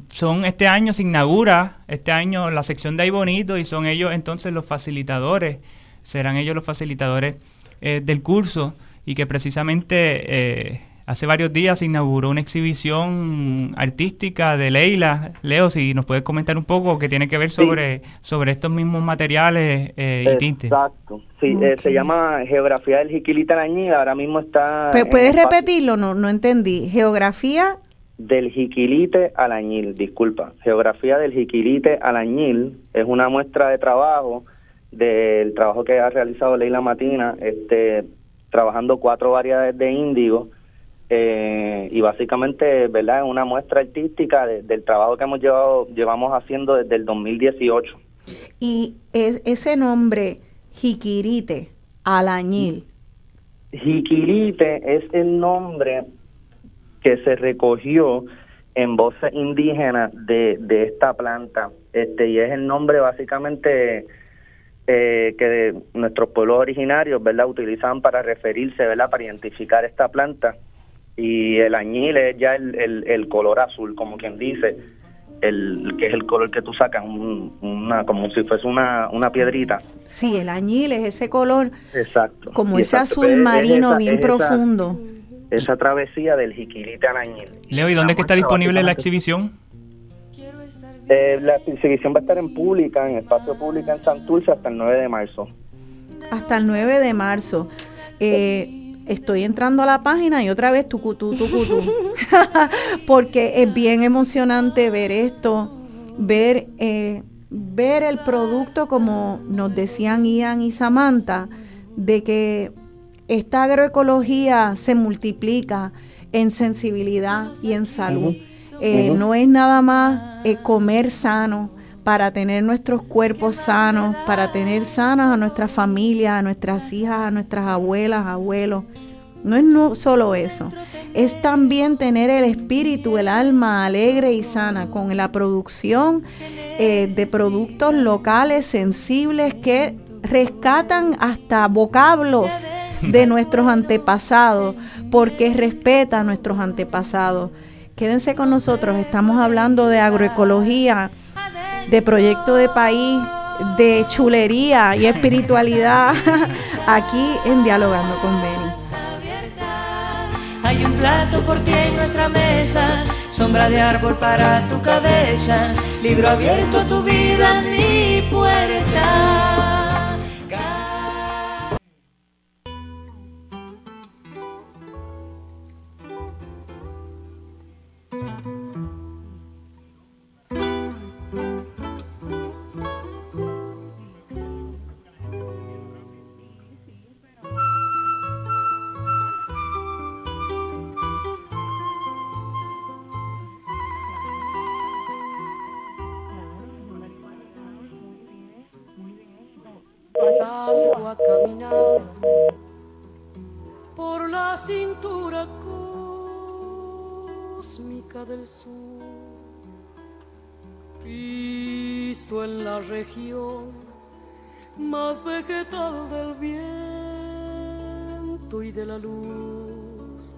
S2: son este año se inaugura este año la sección de Ay Bonito y son ellos entonces los facilitadores, serán ellos los facilitadores eh, del curso y que precisamente eh, Hace varios días se inauguró una exhibición artística de Leila. Leo, si nos puedes comentar un poco qué tiene que ver sobre, sobre estos mismos materiales eh, y tintes.
S7: Exacto. Sí, eh, se llama Geografía del Jiquilite Alañil. Ahora mismo está...
S1: ¿Puedes repetirlo? No, no entendí. Geografía...
S7: Del Jiquilite Alañil, disculpa. Geografía del Jiquilite Alañil es una muestra de trabajo del trabajo que ha realizado Leila Matina, este, trabajando cuatro variedades de índigo eh, y básicamente, ¿verdad? Es una muestra artística del trabajo que hemos llevado, llevamos haciendo desde el 2018.
S1: Y es, ese nombre, Jiquirite, Alañil.
S7: Jiquirite es el nombre que se recogió en voces indígenas de, de esta planta, este y es el nombre básicamente eh, que nuestros pueblos originarios, ¿verdad? Utilizaban para referirse, ¿verdad? Para identificar esta planta y el añil es ya el, el, color azul, como quien dice, el que es el color que tú sacas, una, como si fuese una, una piedrita.
S1: Sí, el añil es ese color,
S7: exacto,
S1: como ese azul marino bien profundo.
S7: Esa, travesía del jiquilite al añil.
S2: Leo, ¿y dónde que está disponible la exhibición?
S7: Eh, la exhibición va a estar en pública, en espacio público en Santurce hasta el 9 de marzo.
S1: Hasta el 9 de marzo. Eh, estoy entrando a la página y otra vez tu tu. Porque es bien emocionante ver esto, ver, eh, ver el producto como nos decían Ian y Samantha, de que esta agroecología se multiplica en sensibilidad y en salud. Eh, no es nada más eh, comer sano, para tener nuestros cuerpos sanos, para tener sanas a nuestras familias, a nuestras hijas, a nuestras abuelas, abuelos. No es no solo eso, es también tener el espíritu, el alma alegre y sana con la producción eh, de productos locales sensibles que rescatan hasta vocablos de nuestros antepasados, porque respeta a nuestros antepasados. Quédense con nosotros, estamos hablando de agroecología de proyecto de país, de chulería y espiritualidad aquí en Dialogando con Beni.
S6: Hay un plato por ti en nuestra mesa, sombra de árbol para tu cabeza, libro abierto a tu vida, mi puerta.
S8: Del sur. Piso en la región más vegetal del viento y de la luz.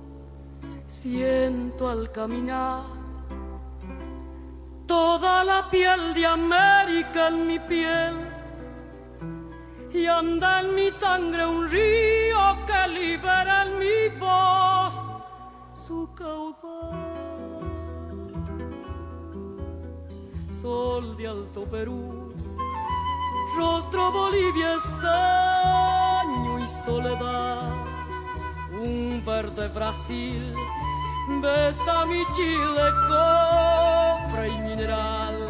S8: Siento al caminar toda la piel de América en mi piel y anda en mi sangre un río que libera en mi voz su caudal. Sol de Alto Perú, rostro Bolivia estaño y soledad, un verde Brasil besa mi Chile cofre y mineral,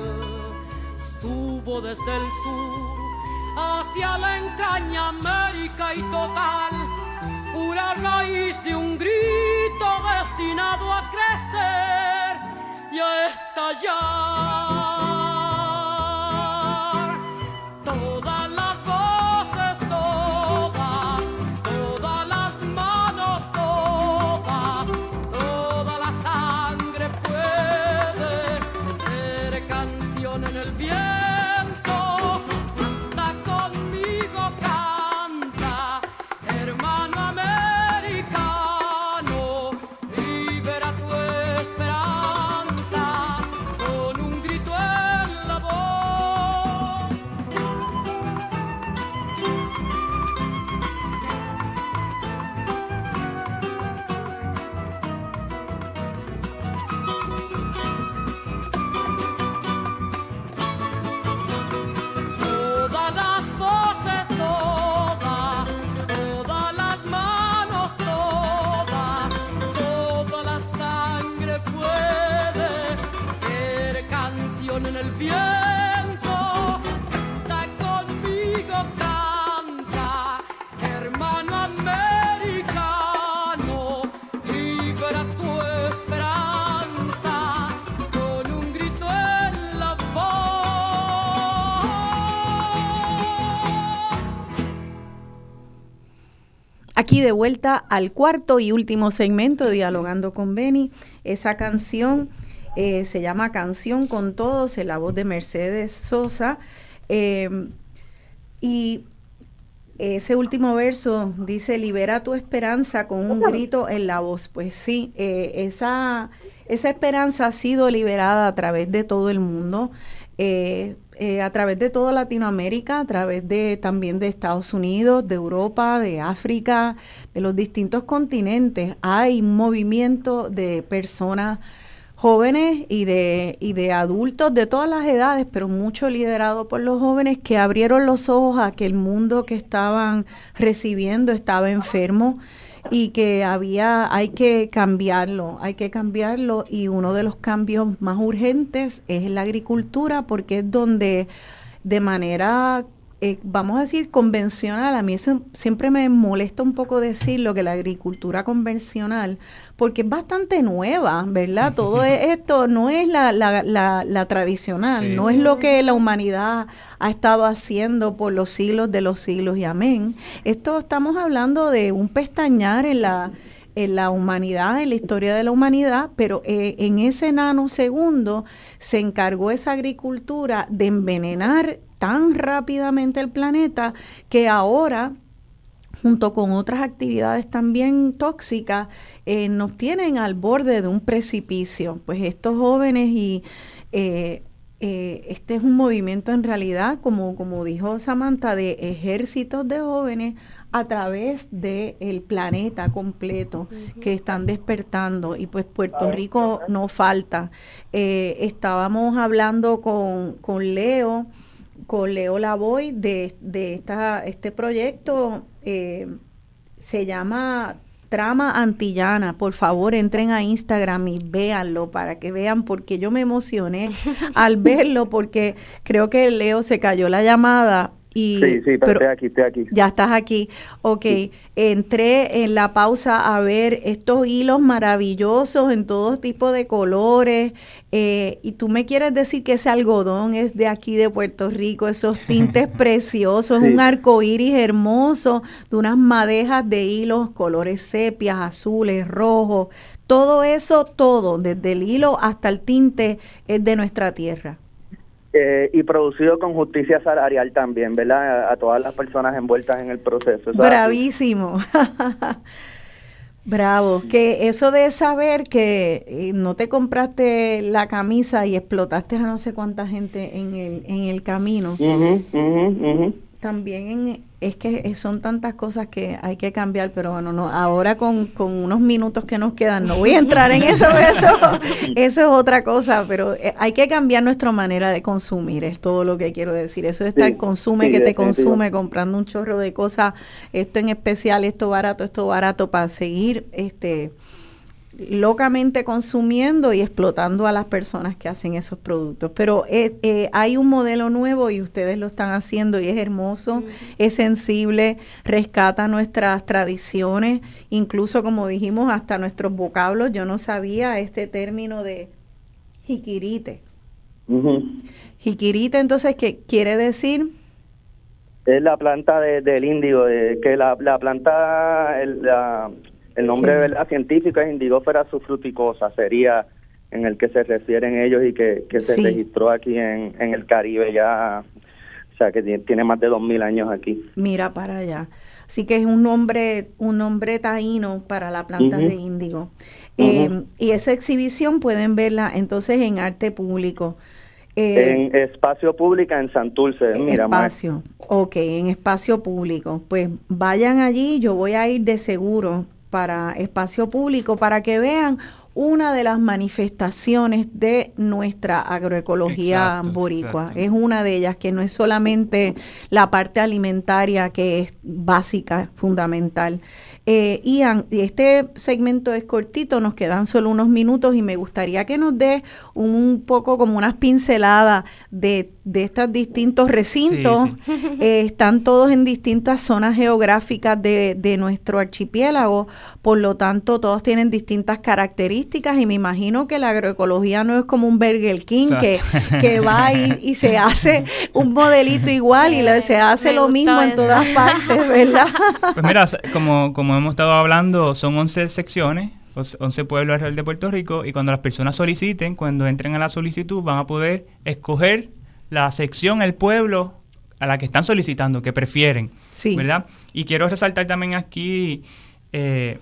S8: estuvo desde el sur hacia la entraña América y total, pura raíz de un grito destinado a crecer y a estallar.
S1: Aquí de vuelta al cuarto y último segmento Dialogando con Beni. Esa canción eh, se llama Canción con Todos, en la voz de Mercedes Sosa. Eh, y ese último verso dice, libera tu esperanza con un grito en la voz. Pues sí, eh, esa, esa esperanza ha sido liberada a través de todo el mundo. Eh, a través de toda Latinoamérica, a través de también de Estados Unidos, de Europa, de África, de los distintos continentes. Hay un movimiento de personas jóvenes y de, y de adultos de todas las edades, pero mucho liderado por los jóvenes que abrieron los ojos a que el mundo que estaban recibiendo estaba enfermo y que había, hay que cambiarlo, hay que cambiarlo. Y uno de los cambios más urgentes es la agricultura porque es donde de manera eh, vamos a decir, convencional. A mí siempre me molesta un poco decirlo que la agricultura convencional, porque es bastante nueva, ¿verdad? Todo esto no es la, la, la, tradicional, no es lo que la humanidad ha estado haciendo por los siglos de los siglos y amén. Esto estamos hablando de un pestañar en la en la humanidad, en la historia de la humanidad, pero eh, en ese nanosegundo se encargó esa agricultura de envenenar tan rápidamente el planeta que ahora junto con otras actividades también tóxicas, eh, nos tienen al borde de un precipicio. Pues estos jóvenes y eh, eh, este es un movimiento en realidad, como, como dijo Samantha, de ejércitos de jóvenes a través del el planeta completo que están despertando y pues Puerto Rico no falta. estábamos hablando con, con Leo con Leo Lavoy de, de esta, este proyecto. Eh, se llama Trama Antillana. Por favor, entren a Instagram y véanlo para que vean porque yo me emocioné al verlo porque creo que Leo se cayó la llamada Y,
S7: sí, sí, pero, estoy aquí, estoy aquí.
S1: Ya estás aquí. Ok, entré en la pausa a ver estos hilos maravillosos en todo tipo de colores. Eh, y tú me quieres decir que ese algodón es de aquí de Puerto Rico, esos tintes preciosos, es un arco iris hermoso, de unas madejas de hilos, colores sepias, azules, rojos. Todo eso, todo, desde el hilo hasta el tinte, es de nuestra tierra.
S7: Eh, y producido con justicia salarial también, ¿verdad? A, todas las personas envueltas en el proceso.
S1: Bravísimo. Bravo, que eso de saber que eh, no te compraste la camisa y explotaste a no sé cuánta gente en el, en el camino. También es que son tantas cosas que hay que cambiar, pero bueno, no, ahora con, unos minutos que nos quedan, no voy a entrar en eso, eso, eso es otra cosa, pero eh, hay que cambiar nuestra manera de consumir, es todo lo que quiero decir. Eso de estar consume que te consume comprando un chorro de cosas, esto en especial, esto barato, esto barato, para seguir este locamente consumiendo y explotando a las personas que hacen esos productos. Pero eh, eh, hay un modelo nuevo y ustedes lo están haciendo y es hermoso, es sensible, rescata nuestras tradiciones, incluso como dijimos, hasta nuestros vocablos. Yo no sabía este término de jiquirite. Jiquirite, entonces, ¿qué quiere decir?
S7: Es la planta del índigo, que la, la planta, el, la, el nombre científico es Indigófera subfruticosa, sería en el que se refieren ellos y que, se registró aquí en, el Caribe ya, o sea, que tiene más de 2.000 años aquí.
S1: Mira para allá. Así que es un nombre, un nombre taíno para la planta de índigo. Eh, y esa exhibición pueden verla entonces en arte público.
S7: Eh, en espacio público en Santurce, mira.
S1: Espacio, ok, en espacio público. Pues vayan allí, yo voy a ir de seguro para espacio público para que vean una de las manifestaciones de nuestra agroecología boricua. Es una de ellas que no es solamente la parte alimentaria que es básica, fundamental. Eh, Ian, este segmento es cortito, nos quedan solo unos minutos y me gustaría que nos dé un poco como unas pinceladas de, de estos distintos recintos. Eh, están todos en distintas zonas geográficas de, de nuestro archipiélago, por lo tanto todos tienen distintas características y me imagino que la agroecología no es como un Burger King que, que va y, y, se hace un modelito igual y se hace lo mismo en todas partes, ¿verdad?
S2: Pues mira, como, como hemos estado hablando, son 11 secciones, 11 pueblos alrededor de Puerto Rico, y cuando las personas soliciten, cuando entren a la solicitud, van a poder escoger la sección, el pueblo a la que están solicitando, que prefieren. Sí. ¿Verdad? Y quiero resaltar también aquí eh,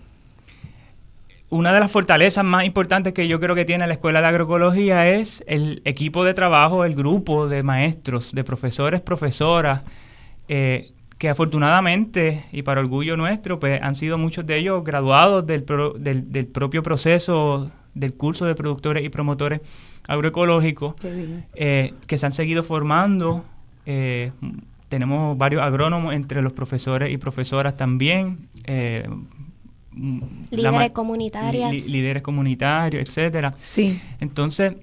S2: una de las fortalezas más importantes que yo creo que tiene la Escuela de Agroecología es el equipo de trabajo, el grupo de maestros, de profesores, profesoras, eh, que afortunadamente y para orgullo nuestro, pues han sido muchos de ellos graduados del, del, propio proceso del curso de productores y promotores agroecológicos, eh, que se han seguido formando. Eh, tenemos varios agrónomos entre los profesores y profesoras también.
S3: Eh, líderes comunitarias.
S2: líderes comunitarios, etcétera.
S1: Sí.
S2: Entonces,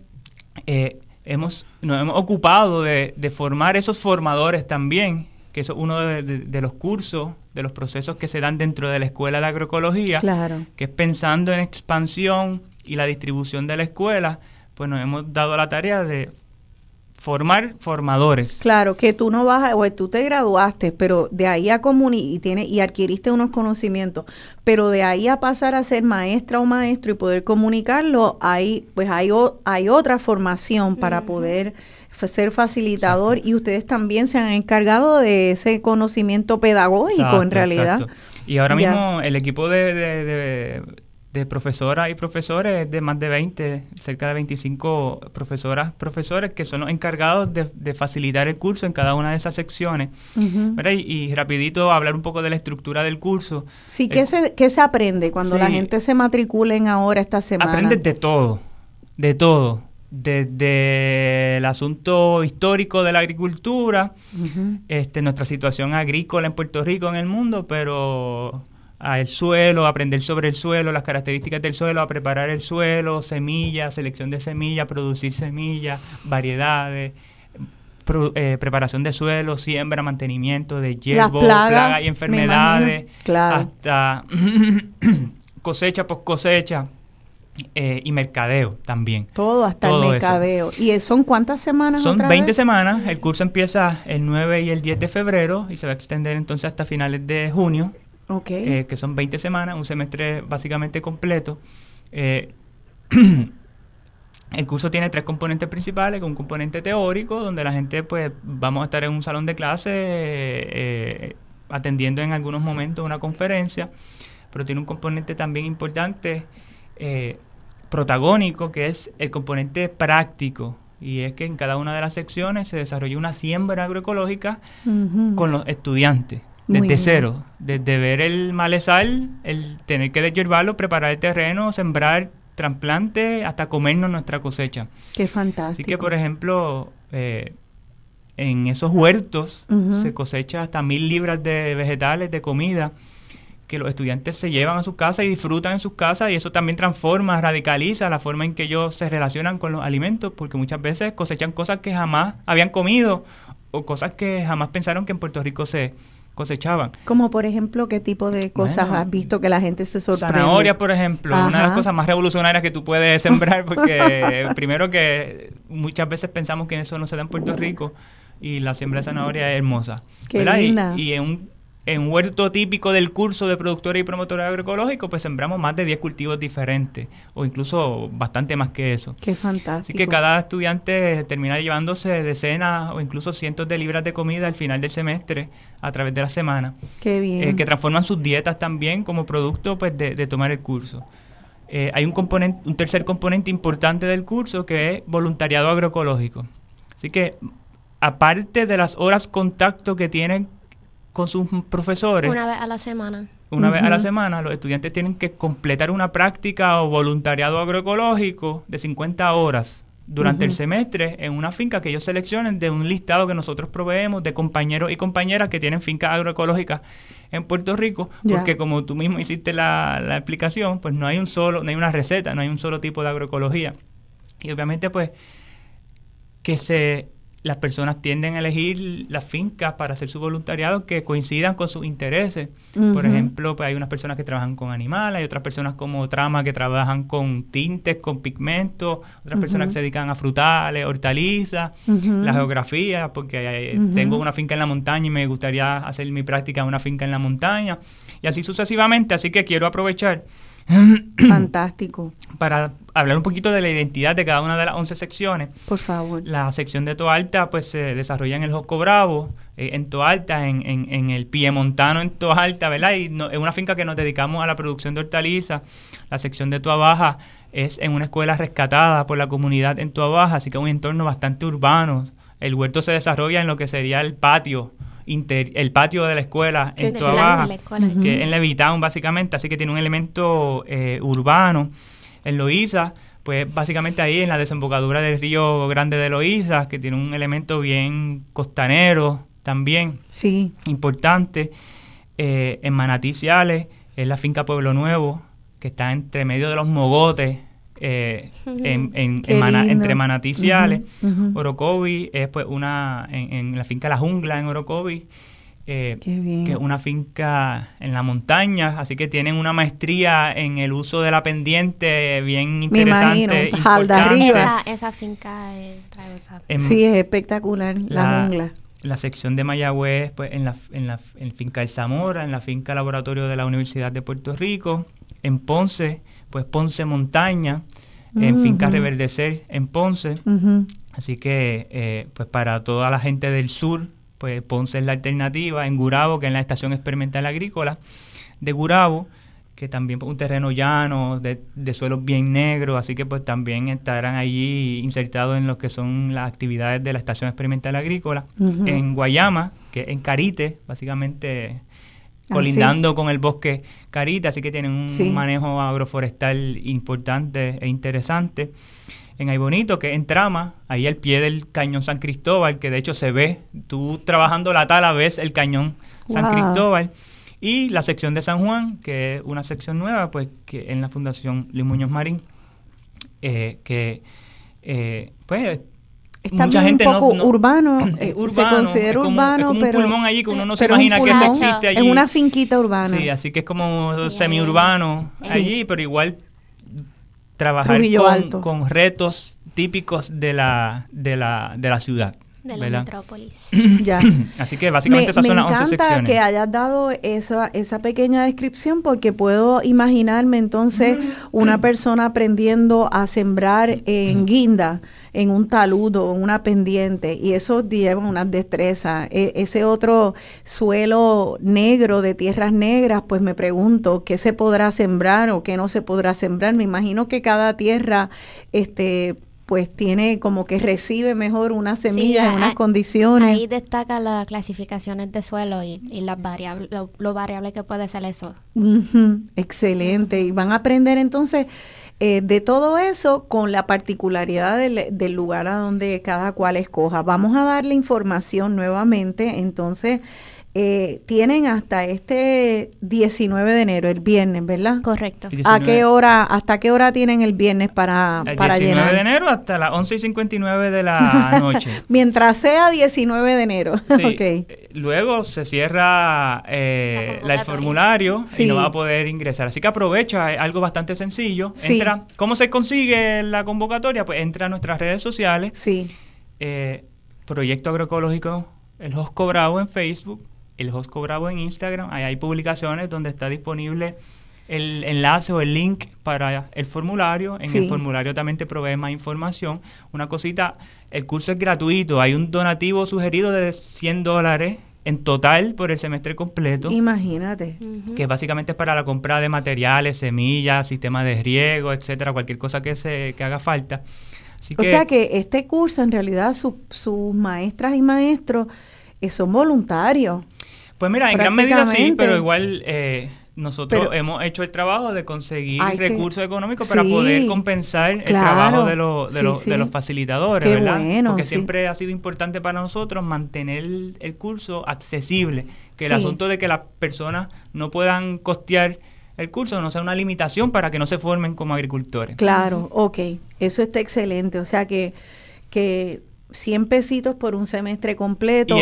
S2: hemos, nos hemos ocupado de, de formar esos formadores también que es uno de, los cursos, de los procesos que se dan dentro de la escuela de agroecología,
S1: claro.
S2: que es pensando en expansión y la distribución de la escuela, pues nos hemos dado la tarea de formar formadores.
S1: Claro, que tú no vas a, o tú te graduaste, pero de ahí a comuni y tiene y adquiriste unos conocimientos, pero de ahí a pasar a ser maestra o maestro y poder comunicarlo, hay pues hay hay otra formación para poder ser facilitador y ustedes también se han encargado de ese conocimiento pedagógico en realidad.
S2: Y ahora mismo el equipo de, de, profesoras y profesores es de más de 20, cerca de 25 profesoras, profesores que son los encargados de, facilitar el curso en cada una de esas secciones. y, rapidito hablar un poco de la estructura del curso.
S1: Sí, ¿qué, se, qué se aprende cuando la gente se matriculen ahora esta semana?
S2: Aprendes de todo, de todo desde el asunto histórico de la agricultura, este, nuestra situación agrícola en Puerto Rico, en el mundo, pero al suelo, aprender sobre el suelo, las características del suelo, a preparar el suelo, semillas, selección de semillas, producir semillas, variedades, eh, preparación de suelo, siembra, mantenimiento de hierbo, plagas y enfermedades, hasta cosecha, post cosecha. Eh, y mercadeo también.
S1: Todo hasta el mercadeo. ¿Y son cuántas semanas?
S2: Son 20 semanas. El curso empieza el 9 y el 10 de febrero y se va a extender entonces hasta finales de junio. Eh, que son 20 semanas, un semestre básicamente completo. Eh, el curso tiene tres componentes principales, un componente teórico, donde la gente pues vamos a estar en un salón de clase atendiendo en algunos momentos una conferencia, pero tiene un componente también importante eh, protagónico, que es el componente práctico. Y es que en cada una de las secciones se desarrolla una siembra agroecológica con los estudiantes, desde cero, desde ver el malezal, el tener que deshiervarlo, preparar el terreno, sembrar, trasplante, hasta comernos nuestra cosecha.
S1: Qué fantástico.
S2: Así que, por ejemplo, eh, en esos huertos se cosecha hasta mil libras de vegetales, de comida, que los estudiantes se llevan a su casa y disfrutan en sus casas y eso también transforma, radicaliza la forma en que ellos se relacionan con los alimentos, porque muchas veces cosechan cosas que jamás habían comido o cosas que jamás pensaron que en Puerto Rico se cosechaban.
S1: Como por ejemplo, ¿qué tipo de cosas has visto que la gente se sorprende?
S2: Zanahorias, por ejemplo, una de las cosas más revolucionarias que tú puedes sembrar, porque primero que muchas veces pensamos que eso no se da en Puerto Rico y la siembra de zanahoria es hermosa.
S1: Qué linda.
S2: y en un en huerto típico del curso de productores y promotores agroecológicos, pues sembramos más de 10 cultivos diferentes, o incluso bastante más que eso.
S1: Qué fantástico.
S2: Así que cada estudiante termina llevándose decenas o incluso cientos de libras de comida al final del semestre, a través de la semana.
S1: Qué bien.
S2: Eh, que transforman sus dietas también como producto pues, de, tomar el curso. Eh, hay un, componente, un tercer componente importante del curso que es voluntariado agroecológico. Así que, aparte de las horas contacto que tienen con sus profesores.
S3: Una vez a la semana.
S2: Una vez a la semana, los estudiantes tienen que completar una práctica o voluntariado agroecológico de 50 horas durante el semestre en una finca que ellos seleccionen de un listado que nosotros proveemos de compañeros y compañeras que tienen fincas agroecológicas en Puerto Rico, porque como tú mismo hiciste la, la, explicación, pues no hay un solo, no hay una receta, no hay un solo tipo de agroecología. Y obviamente pues que se las personas tienden a elegir las fincas para hacer su voluntariado que coincidan con sus intereses. Por ejemplo, pues hay unas personas que trabajan con animales, hay otras personas como Trama que trabajan con tintes, con pigmentos, otras personas que se dedican a frutales, hortalizas, la geografía, porque tengo una finca en la montaña y me gustaría hacer mi práctica en una finca en la montaña, y así sucesivamente. Así que quiero aprovechar
S1: Fantástico.
S2: Para hablar un poquito de la identidad de cada una de las 11 secciones.
S1: Por favor.
S2: La sección de Toalta pues se desarrolla en el Josco Bravo, eh, en Toalta, en, en, en, el Piemontano en Toalta, ¿verdad? Y es una finca que nos dedicamos a la producción de hortalizas. La sección de Toa es en una escuela rescatada por la comunidad en Toa Baja, así que es un entorno bastante urbano. El huerto se desarrolla en lo que sería el patio el patio de la escuela en Toa que es en Levitown básicamente, así que tiene un elemento eh, urbano. En Loíza, pues básicamente ahí en la desembocadura del río Grande de Loíza, que tiene un elemento bien costanero también,
S1: sí.
S2: importante. Eh, en Manatí Ciales, es la finca Pueblo Nuevo, que está entre medio de los mogotes, eh, en, entre Manatí Orocovi es pues una, en, la finca La Jungla en Orocovi, eh, que es una finca en la montaña, así que tienen una maestría en el uso de la pendiente bien interesante.
S3: Me arriba. Esa, finca es
S1: Sí, es espectacular, La, Jungla.
S2: La sección de Mayagüez, pues en la, en la en finca El Zamora, en la finca Laboratorio de la Universidad de Puerto Rico, en Ponce, pues Ponce Montaña, en Finca Reverdecer en Ponce. Así que, eh, pues para toda la gente del sur, pues Ponce es la alternativa. En Gurabo, que es la Estación Experimental Agrícola de Gurabo, que también es un terreno llano, de, de, suelos bien negros, así que pues también estarán allí insertados en lo que son las actividades de la Estación Experimental Agrícola. En Guayama, que en Carite, básicamente Ah, colindando con el bosque Carita, así que tienen un manejo agroforestal importante e interesante. En Aybonito, que es en Trama, ahí al pie del cañón San Cristóbal, que de hecho se ve, tú trabajando la tala ves el cañón San Cristóbal. Y la sección de San Juan, que es una sección nueva, pues que en la Fundación Luis Muñoz Marín, eh, que eh, pues
S1: Está mucha gente un poco urbano, eh, se considera urbano,
S2: pero un pulmón allí que uno no se imagina que eso existe allí.
S1: Es una finquita urbana.
S2: Sí, así que es como semiurbano allí, pero igual trabajar con, con, retos típicos de la, de la, de la ciudad
S3: de la metrópolis.
S2: ya. Así que básicamente esas son las 11 secciones.
S1: Me encanta que hayas dado esa, esa pequeña descripción porque puedo imaginarme entonces una persona aprendiendo a sembrar en guinda, en un taludo, en una pendiente, y eso lleva una destreza. E, ese otro suelo negro de tierras negras, pues me pregunto qué se podrá sembrar o qué no se podrá sembrar. Me imagino que cada tierra este pues tiene como que recibe mejor unas semillas en unas condiciones.
S3: Ahí destaca las clasificaciones de suelo y, las variables, lo, variable que puede ser eso.
S1: Excelente. Y van a aprender entonces eh, de todo eso con la particularidad del, del, lugar a donde cada cual escoja. Vamos a darle información nuevamente. Entonces, eh, tienen hasta este 19 de enero, el viernes, ¿verdad?
S3: Correcto.
S1: ¿A qué hora, hasta qué hora tienen el viernes para, el para 19
S2: de enero hasta las 11 y 59 de la noche.
S1: Mientras sea 19 de enero.
S2: Sí. Eh, luego se cierra eh, el formulario y no va a poder ingresar. Así que aprovecha, algo bastante sencillo. Entra, ¿Cómo se consigue la convocatoria? Pues entra a nuestras redes sociales.
S1: Sí.
S2: Proyecto Agroecológico El Josco Bravo en Facebook el Josco Bravo en Instagram. Ahí hay publicaciones donde está disponible el enlace o el link para el formulario. En el formulario también te provee más información. Una cosita, el curso es gratuito. Hay un donativo sugerido de 100 dólares en total por el semestre completo.
S1: Imagínate.
S2: Que básicamente es para la compra de materiales, semillas, sistemas de riego, etcétera, cualquier cosa que, se, que haga falta.
S1: o sea que este curso, en realidad, sus maestras y maestros eh, son voluntarios.
S2: Pues mira, en gran medida sí, pero igual eh, nosotros hemos hecho el trabajo de conseguir recursos económicos para poder compensar el trabajo de, de, los facilitadores, ¿verdad? Porque siempre ha sido importante para nosotros mantener el, curso accesible, que el asunto de que las personas no puedan costear el curso no sea una limitación para que no se formen como agricultores.
S1: Claro, ok, eso está excelente, o sea que, que 100 pesitos por un semestre completo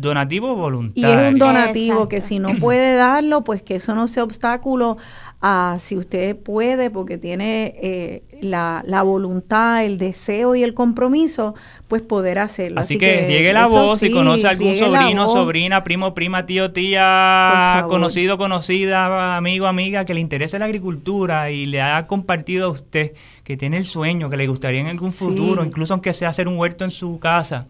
S2: donativo voluntario.
S1: Y es un donativo que si no puede darlo, pues que eso no sea obstáculo a si usted puede, porque tiene eh, la, la, voluntad, el deseo y el compromiso, pues poder hacerlo.
S2: Así, que, llegue la voz, y conoce a algún sobrino, sobrina, primo, prima, tío, tía, conocido, conocida, amigo, amiga, que le interese la agricultura y le ha compartido a usted que tiene el sueño, que le gustaría en algún futuro, incluso aunque sea hacer un huerto en su casa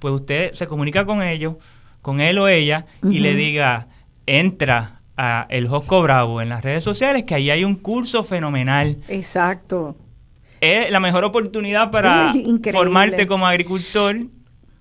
S2: pues usted se comunica con ellos, con él o ella, y le diga, entra a El Josco Bravo en las redes sociales, que ahí hay un curso fenomenal.
S1: Exacto.
S2: Es la mejor oportunidad para formarte como agricultor.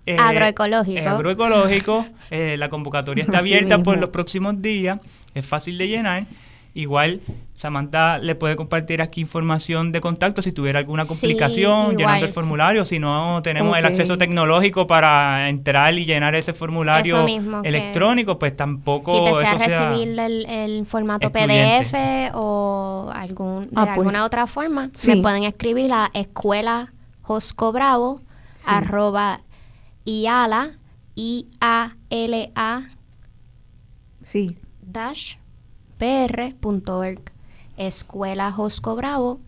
S3: Eh, agroecológico.
S2: agroecológico. Eh, la convocatoria está abierta por los próximos días. Es fácil de llenar. Igual Samantha le puede compartir aquí información de contacto si tuviera alguna complicación llenando el formulario, si no tenemos el acceso tecnológico para entrar y llenar ese formulario electrónico, pues tampoco
S3: si desea recibir el, formato PDF o algún, de ah, pues. alguna otra forma, me pueden escribir a escuela joscobravo arroba iala i a l a
S1: sí.
S3: dash pr.org escuela Josco Bravo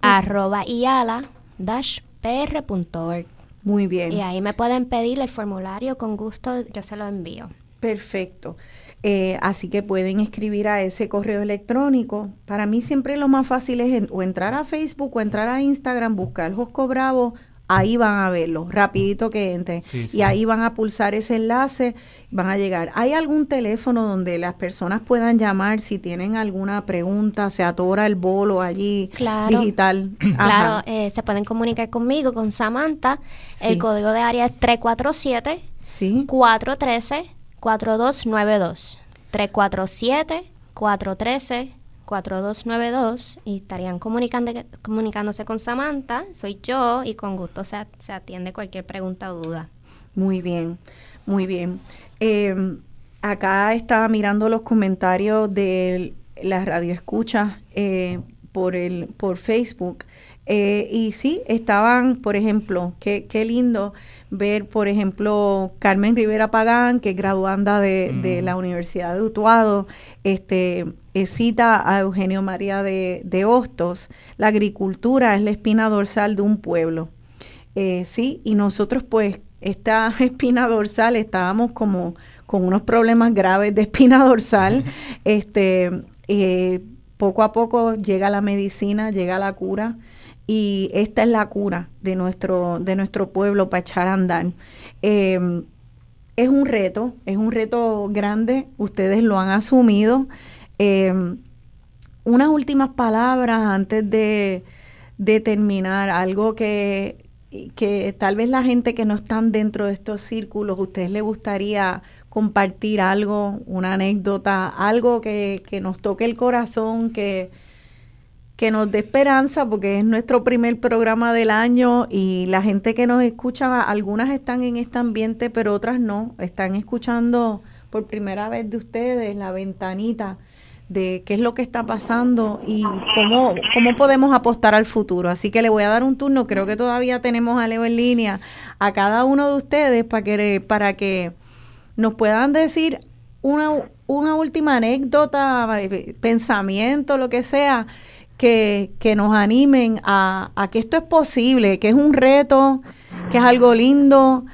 S3: arroba iala dash pr.org.
S1: Muy bien.
S3: Y ahí me pueden pedir el formulario, con gusto yo se lo envío.
S1: Perfecto. Eh, así que pueden escribir a ese correo electrónico. Para mí siempre lo más fácil es o entrar a Facebook o entrar a Instagram, buscar Josco Bravo ahí van a verlo, rapidito que entren. Y ahí van a pulsar ese enlace, van a llegar. ¿Hay algún teléfono donde las personas puedan llamar si tienen alguna pregunta, se atora el bolo allí digital?
S3: Claro, eh, se pueden comunicar conmigo, con Samantha. El código de área es 347 413 4292. 347 413 4292 y estarían comunicándose con Samantha, soy yo y con gusto se, se atiende cualquier pregunta o duda.
S1: Muy bien, muy bien. Em, acá estaba mirando los comentarios de la radio escucha. Eh, por, el, por Facebook. Eh, y sí, estaban, por ejemplo, qué, qué lindo ver, por ejemplo, Carmen Rivera Pagán, que es graduanda de, la Universidad de Utuado, este, eh, cita a Eugenio María de, de, Hostos, la agricultura es la espina dorsal de un pueblo. Eh, sí, y nosotros pues esta espina dorsal estábamos como con unos problemas graves de espina dorsal, este, eh, poco a poco llega la medicina, llega la cura y esta es la cura de nuestro, de nuestro pueblo para echar a andar. Em, es un reto, es un reto grande, ustedes lo han asumido. Em, unas últimas palabras antes de, de terminar, algo que, que tal vez la gente que no están dentro de estos círculos, ustedes les gustaría compartir algo, una anécdota, algo que, que nos toque el corazón, que, que nos dé esperanza, porque es nuestro primer programa del año y la gente que nos escucha, algunas están en este ambiente, pero otras no, están escuchando por primera vez de ustedes la ventanita de qué es lo que está pasando y cómo, cómo podemos apostar al futuro. Así que le voy a dar un turno, creo que todavía tenemos a Leo en línea, a cada uno de ustedes para que, para que nos puedan decir una, una última anécdota, pensamiento, lo que sea, que, que nos animen a, a, que esto es posible, que es un reto, que es algo lindo,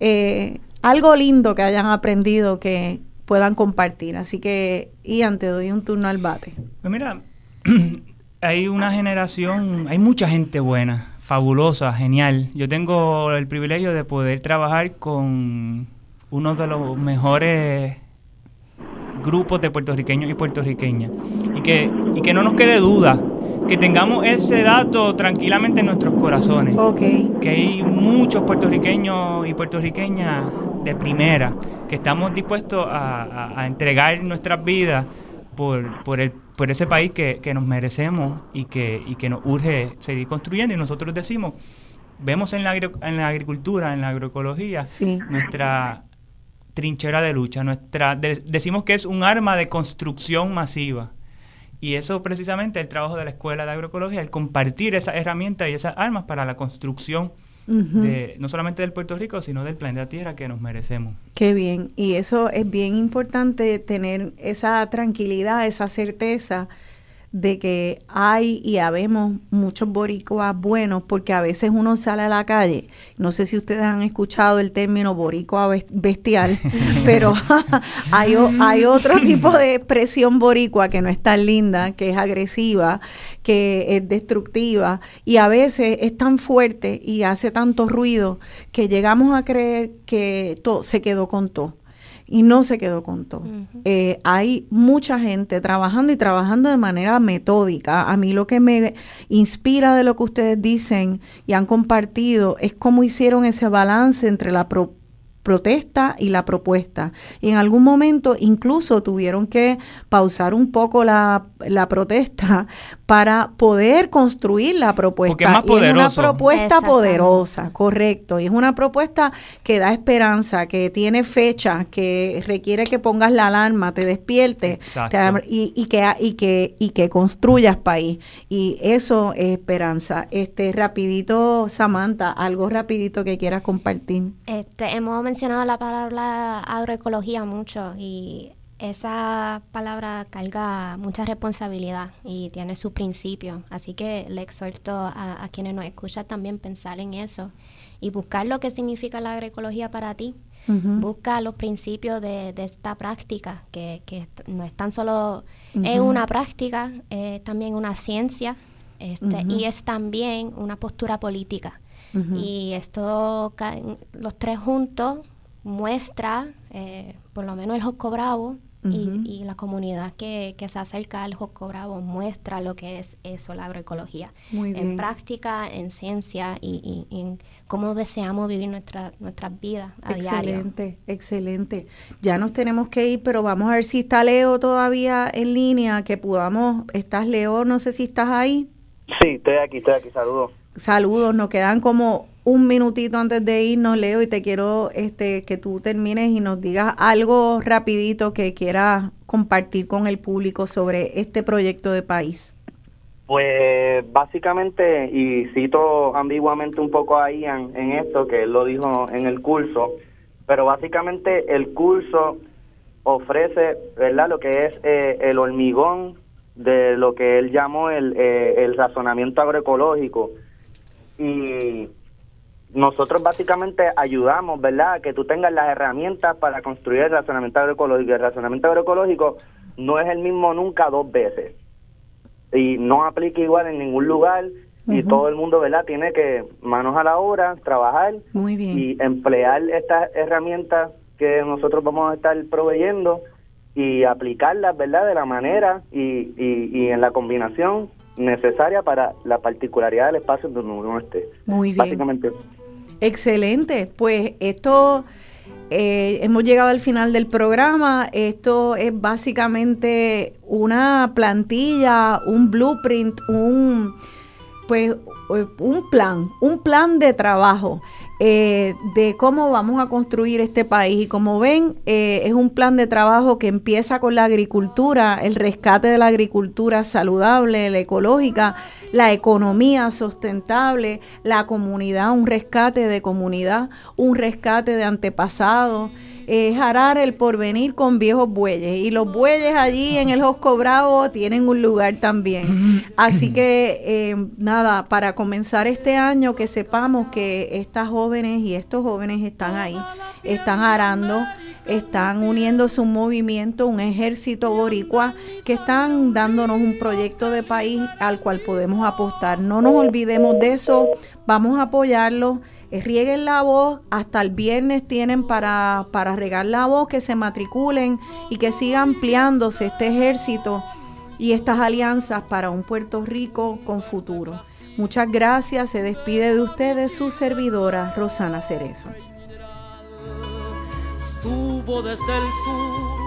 S1: eh, algo lindo que hayan aprendido que puedan compartir. Así que, Ian, te doy un turno al bate.
S2: Pues mira, hay una generación, hay mucha gente buena, fabulosa, genial. Yo tengo el privilegio de poder trabajar con uno de los mejores grupos de puertorriqueños y puertorriqueñas. Y que, y que no nos quede duda, que tengamos ese dato tranquilamente en nuestros corazones. Que hay muchos puertorriqueños y puertorriqueñas de primera, que estamos dispuestos a, entregar nuestras vidas por, por, el, por ese país que, nos merecemos y que, y que nos urge seguir construyendo. Y nosotros decimos, vemos en la, en la agricultura, en la agroecología, nuestra trinchera de lucha. Nuestra, decimos que es un arma de construcción masiva. Y eso precisamente el trabajo de la Escuela de Agroecología, el compartir esas herramientas y esas armas para la construcción de, no solamente del Puerto Rico, sino del planeta Tierra que nos merecemos.
S1: Qué bien. Y eso es bien importante, tener esa tranquilidad, esa certeza de que hay y habemos muchos boricuas buenos, porque a veces uno sale a la calle, no sé si ustedes han escuchado el término boricua bestial, pero hay, hay otro tipo de expresión boricua que no es tan linda, que es agresiva, que es destructiva y a veces es tan fuerte y hace tanto ruido que llegamos a creer que todo se quedó con todo y no se quedó con todo. Eh, hay mucha gente trabajando y trabajando de manera metódica. A mí lo que me inspira de lo que ustedes dicen y han compartido es cómo hicieron ese balance entre la protesta y la propuesta. Y en algún momento incluso tuvieron que pausar un poco la, protesta para poder construir la propuesta.
S2: y es
S1: una propuesta poderosa, correcto. Y es una propuesta que da esperanza, que tiene fecha, que requiere que pongas la alarma, te despiertes y, y, que, y, que, y que construyas país. Y eso es esperanza. Este, rapidito, Samantha, algo rapidito que quieras compartir.
S3: Este, hemos mencionado la palabra agroecología mucho y esa palabra carga mucha responsabilidad y tiene su principio. Así que le exhorto a, quienes nos escuchan también pensar en eso y buscar lo que significa la agroecología para ti. Busca los principios de, esta práctica, que, no es tan solo es una práctica, es también una ciencia este, y es también una postura política. Y esto, los tres juntos, muestra, eh, por lo menos el Josco Bravo, y, la comunidad que, se acerca al Josco Bravo muestra lo que es eso, la agroecología. En práctica, en ciencia y, en cómo deseamos vivir nuestra, nuestras vidas a
S1: diario. Excelente, excelente. Ya nos tenemos que ir, pero vamos a ver si está Leo todavía en línea, que podamos, ¿estás Leo? No sé si estás ahí.
S7: Sí, estoy aquí, estoy aquí, saludos.
S1: Saludos, nos quedan como un minutito antes de irnos, Leo, y te quiero este, que tú termines y nos digas algo rapidito que quieras compartir con el público sobre este proyecto de país.
S7: Pues básicamente, y cito ambiguamente un poco a Ian en esto, que él lo dijo en el curso, pero básicamente el curso ofrece, ¿verdad?, lo que es eh, el hormigón de lo que él llamó el, eh, el razonamiento agroecológico. Y nosotros básicamente ayudamos, ¿verdad?, a que tú tengas las herramientas para construir el razonamiento agroecológico. El razonamiento agroecológico no es el mismo nunca dos veces y no aplica igual en ningún lugar y todo el mundo, ¿verdad? Tiene que manos a la obra, trabajar y emplear estas herramientas que nosotros vamos a estar proveyendo y aplicarlas, ¿verdad? De la manera y, y, en la combinación necesaria para la particularidad del espacio donde uno esté.
S1: Muy bien. Básicamente. Excelente. Pues esto eh, hemos llegado al final del programa. Esto es básicamente una plantilla, un blueprint, un pues un plan, un plan de trabajo eh, de cómo vamos a construir este país. Y como ven, eh, es un plan de trabajo que empieza con la agricultura, el rescate de la agricultura saludable, la ecológica, la economía sustentable, la comunidad, un rescate de comunidad, un rescate de antepasados es arar el porvenir con viejos bueyes. Y los bueyes allí en el Josco Bravo tienen un lugar también. Así que, eh, nada, para comenzar este año, que sepamos que estas jóvenes y estos jóvenes están ahí, están arando, están uniendo su movimiento, un ejército boricua, que están dándonos un proyecto de país al cual podemos apostar. No nos olvidemos de eso, vamos a apoyarlos eh, rieguen la voz, hasta el viernes tienen para, para regar la voz, que se matriculen y que siga ampliándose este ejército y estas alianzas para un Puerto Rico con futuro. Muchas gracias, se despide de ustedes su servidora Rosana Cerezo.
S8: Estuvo desde el sur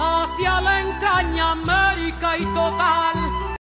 S8: hacia la América y total